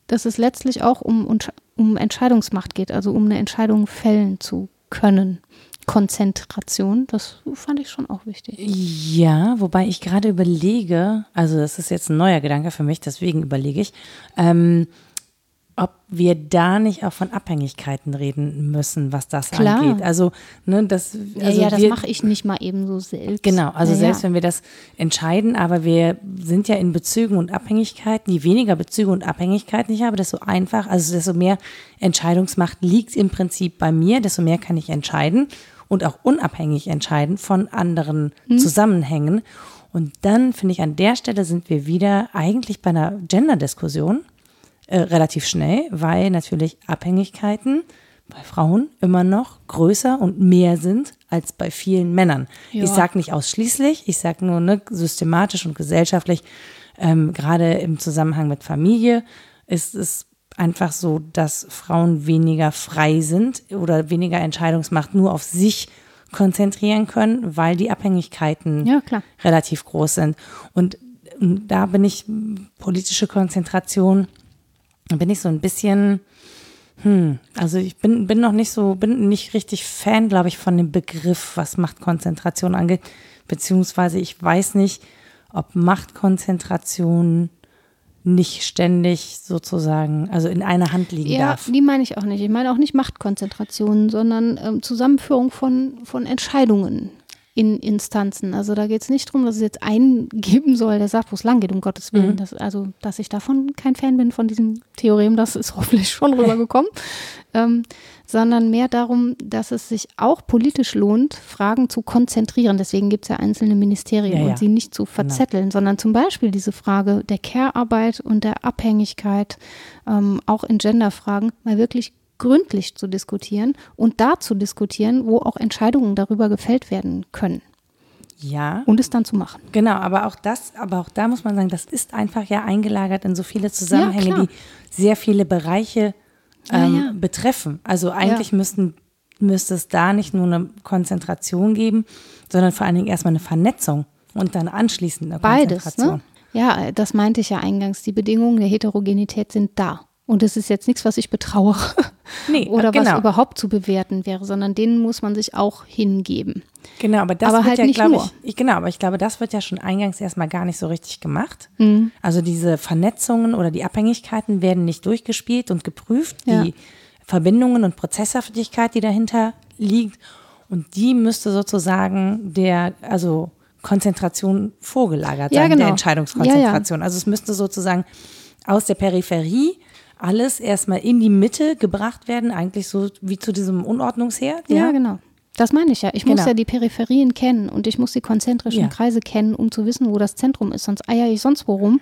dass es letztlich auch um, um Entscheidungsmacht geht, also um eine Entscheidung fällen zu können. Konzentration, das fand ich schon auch wichtig. Ja, wobei ich gerade überlege, also das ist jetzt ein neuer Gedanke für mich, deswegen überlege ich, ähm, ob wir da nicht auch von Abhängigkeiten reden müssen, was das Klar. angeht. Also, ne, das, also ja, ja, das mache ich nicht mal eben so selbst. Genau, also ja, selbst wenn wir das entscheiden, aber wir sind ja in Bezügen und Abhängigkeiten, je weniger Bezüge und Abhängigkeiten ich habe, desto einfach, also desto mehr Entscheidungsmacht liegt im Prinzip bei mir, desto mehr kann ich entscheiden und auch unabhängig entscheiden von anderen hm. Zusammenhängen. Und dann finde ich, an der Stelle sind wir wieder eigentlich bei einer Gender-Diskussion äh, relativ schnell, weil natürlich Abhängigkeiten bei Frauen immer noch größer und mehr sind als bei vielen Männern. Ja. Ich sage nicht ausschließlich, ich sage nur ne, systematisch und gesellschaftlich, ähm, gerade im Zusammenhang mit Familie ist es einfach so, dass Frauen weniger frei sind oder weniger Entscheidungsmacht nur auf sich konzentrieren können, weil die Abhängigkeiten ja, relativ groß sind. Und da bin ich politische Konzentration bin ich so ein bisschen, hm, also ich bin, bin noch nicht so, bin nicht richtig Fan, glaube ich, von dem Begriff, was Machtkonzentration angeht, beziehungsweise ich weiß nicht, ob Machtkonzentration nicht ständig sozusagen, also in einer Hand liegen ja, darf. Ja, die meine ich auch nicht. Ich meine auch nicht Machtkonzentration, sondern ähm, Zusammenführung von, von Entscheidungen in Instanzen. Also da geht es nicht darum, dass es jetzt einen geben soll, der sagt, wo es lang geht, um Gottes Willen. Mhm. Das, also, dass ich davon kein Fan bin, von diesem Theorem, das ist hoffentlich schon rübergekommen. ähm, sondern mehr darum, dass es sich auch politisch lohnt, Fragen zu konzentrieren. Deswegen gibt es ja einzelne Ministerien ja, ja. und sie nicht zu genau. verzetteln, genau. sondern zum Beispiel diese Frage der Care-Arbeit und der Abhängigkeit, ähm, auch in Genderfragen, mal wirklich gründlich zu diskutieren und da zu diskutieren, wo auch Entscheidungen darüber gefällt werden können. Ja. Und es dann zu machen. Genau, aber auch das, aber auch da muss man sagen, das ist einfach ja eingelagert in so viele Zusammenhänge, ja, die sehr viele Bereiche ähm, ja, ja. betreffen. Also eigentlich müssten, müsste es da nicht nur eine Konzentration geben, sondern vor allen Dingen erstmal eine Vernetzung und dann anschließend eine Beides, ne? Konzentration. Ne? Ja, das meinte ich ja eingangs. Die Bedingungen der Heterogenität sind da. Und es ist jetzt nichts, was ich betrauere nee, oder genau. was überhaupt zu bewerten wäre, sondern denen muss man sich auch hingeben. Genau, aber das aber wird halt ja, glaube ich, ich, genau, aber ich glaube, das wird ja schon eingangs erstmal gar nicht so richtig gemacht. Mhm. Also diese Vernetzungen oder die Abhängigkeiten werden nicht durchgespielt und geprüft, ja. die Verbindungen und Prozesshaftigkeit, die dahinter liegt. Und die müsste sozusagen der, also Konzentration vorgelagert sein, ja, genau. der Entscheidungskonzentration. Also es müsste sozusagen aus der Peripherie alles erstmal in die Mitte gebracht werden, eigentlich so wie zu diesem Unordnungsherd. Ja, ja genau. Das meine ich ja. Ich genau. muss ja die Peripherien kennen und ich muss die konzentrischen ja. Kreise kennen, um zu wissen, wo das Zentrum ist. Sonst eier ich sonst wo rum.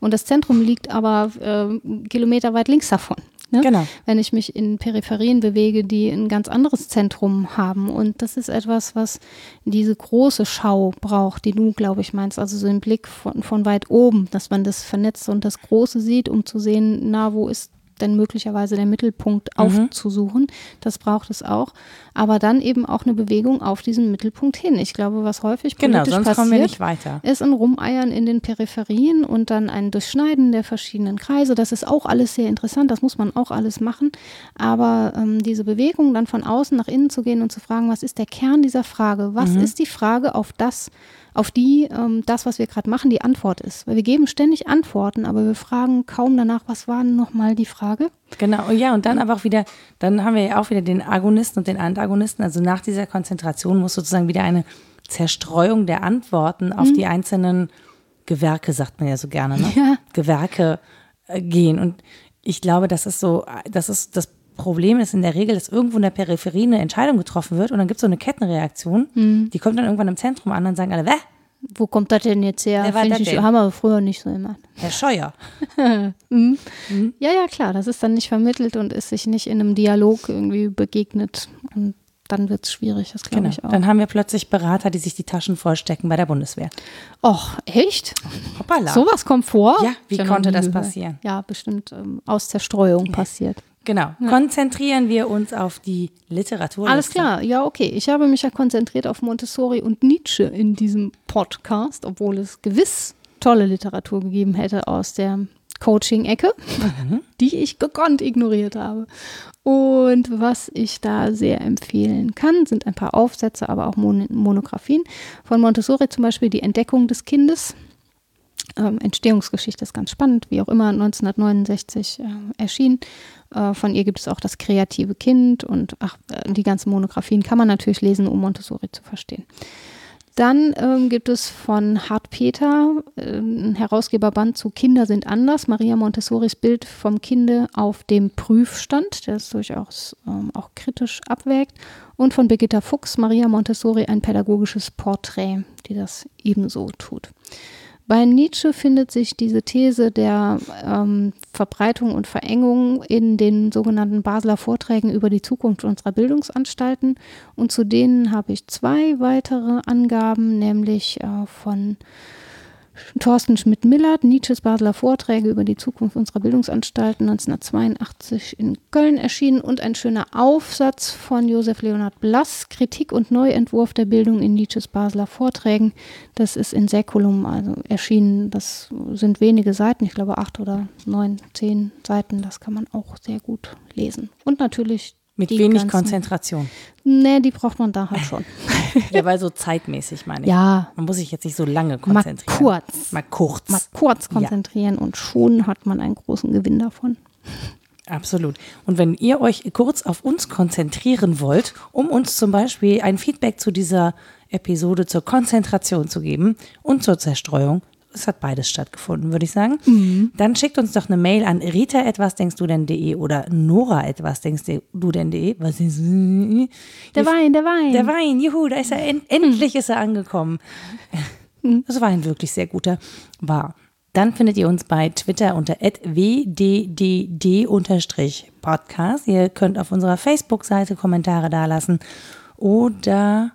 Und das Zentrum liegt aber äh, kilometerweit links davon. Ne? Genau. Wenn ich mich in Peripherien bewege, die ein ganz anderes Zentrum haben. Und das ist etwas, was diese große Schau braucht, die du, glaube ich, meinst. Also so ein Blick von, von weit oben, dass man das vernetzt und das Große sieht, um zu sehen, na, wo ist denn möglicherweise der Mittelpunkt mhm. aufzusuchen. Das braucht es auch. Aber dann eben auch eine Bewegung auf diesen Mittelpunkt hin. Ich glaube, was häufig genau, politisch passiert, ist ein Rumeiern in den Peripherien und dann ein Durchschneiden der verschiedenen Kreise. Das ist auch alles sehr interessant. Das muss man auch alles machen. Aber ähm, diese Bewegung dann von außen nach innen zu gehen und zu fragen, was ist der Kern dieser Frage? Was mhm. ist die Frage auf das, auf die ähm, das, was wir gerade machen, die Antwort ist. Weil wir geben ständig Antworten, aber wir fragen kaum danach, was war nochmal die Frage? Genau, ja, und dann aber auch wieder, dann haben wir ja auch wieder den Agonisten und den Antagonisten. Also nach dieser Konzentration muss sozusagen wieder eine Zerstreuung der Antworten auf mhm. die einzelnen Gewerke, sagt man ja so gerne, ne? Ja. Gewerke äh, gehen. Und ich glaube, das ist so, das ist das Problem ist in der Regel, dass irgendwo in der Peripherie eine Entscheidung getroffen wird und dann gibt es so eine Kettenreaktion, mhm. die kommt dann irgendwann im Zentrum an, dann sagen alle, Wäh? Wo kommt das denn jetzt her? Wer das ich, haben wir früher nicht so gemacht. Herr Scheuer. mhm. Mhm. Ja, ja, klar, das ist dann nicht vermittelt und ist sich nicht in einem Dialog irgendwie begegnet. Und dann wird es schwierig, das glaube genau. ich auch. Dann haben wir plötzlich Berater, die sich die Taschen vollstecken bei der Bundeswehr. Och, echt? Hoppala. Sowas kommt vor? Ja, wie konnte das passieren? Ja, bestimmt ähm, aus Zerstreuung passiert. Genau. Ja. Konzentrieren wir uns auf die Literatur. Alles klar, ja, okay. Ich habe mich ja konzentriert auf Montessori und Nietzsche in diesem Podcast, obwohl es gewiss tolle Literatur gegeben hätte aus der Coaching-Ecke, mhm. die ich gekonnt ignoriert habe. Und was ich da sehr empfehlen kann, sind ein paar Aufsätze, aber auch Mon Monographien. Von Montessori zum Beispiel Die Entdeckung des Kindes. Ähm, Entstehungsgeschichte ist ganz spannend, wie auch immer, 1969 äh, erschienen. Äh, von ihr gibt es auch das kreative Kind und ach, äh, die ganzen Monographien kann man natürlich lesen, um Montessori zu verstehen. Dann ähm, gibt es von Hart Peter äh, ein Herausgeberband zu Kinder sind anders. Maria Montessoris Bild vom Kinde auf dem Prüfstand, der es durchaus ähm, auch kritisch abwägt. Und von Birgitta Fuchs, Maria Montessori, ein pädagogisches Porträt, die das ebenso tut. Bei Nietzsche findet sich diese These der ähm, Verbreitung und Verengung in den sogenannten Basler Vorträgen über die Zukunft unserer Bildungsanstalten. Und zu denen habe ich zwei weitere Angaben, nämlich äh, von Thorsten Schmidt-Millert, Nietzsches Basler Vorträge über die Zukunft unserer Bildungsanstalten 1982 in Köln erschienen und ein schöner Aufsatz von Josef Leonhard Blass, Kritik und Neuentwurf der Bildung in Nietzsches Basler Vorträgen. Das ist in Säkulum also erschienen. Das sind wenige Seiten, ich glaube acht oder neun, zehn Seiten. Das kann man auch sehr gut lesen. Und natürlich mit wenig ganzen, Konzentration. Nee, die braucht man da halt schon. ja, weil so zeitmäßig meine ich. Ja. Man muss sich jetzt nicht so lange konzentrieren. Mal kurz. Mal kurz. Mal kurz konzentrieren ja. und schon hat man einen großen Gewinn davon. Absolut. Und wenn ihr euch kurz auf uns konzentrieren wollt, um uns zum Beispiel ein Feedback zu dieser Episode zur Konzentration zu geben und zur Zerstreuung, es hat beides stattgefunden, würde ich sagen. Mhm. Dann schickt uns doch eine Mail an rita etwas denkst du denn.de oder nora etwas denkst du denn.de. Was ist Der Wein, der Wein. Der Wein, juhu, da ist er endlich ist er angekommen. Mhm. Das war ein wirklich sehr guter war. Dann findet ihr uns bei Twitter unter wddd-podcast. Ihr könnt auf unserer Facebook-Seite Kommentare dalassen. Oder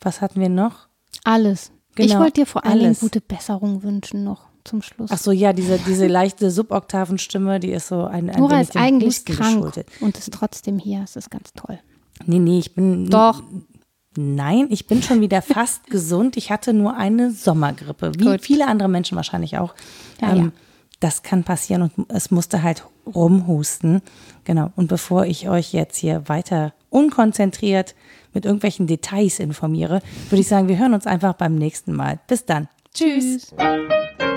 was hatten wir noch? Alles. Genau, ich wollte dir vor allem gute Besserung wünschen noch zum Schluss. Ach so, ja, diese, diese leichte Suboktavenstimme, die ist so ein, ein Nora ist eigentlich Husten krank geschuldet. und ist trotzdem hier. Es ist ganz toll. Nee, nee, ich bin. Doch. Nein, ich bin schon wieder fast gesund. Ich hatte nur eine Sommergrippe, wie Gut. viele andere Menschen wahrscheinlich auch. Ja, ähm, ja. Das kann passieren und es musste halt rumhusten. Genau. Und bevor ich euch jetzt hier weiter unkonzentriert mit irgendwelchen Details informiere, würde ich sagen, wir hören uns einfach beim nächsten Mal. Bis dann. Tschüss. Tschüss.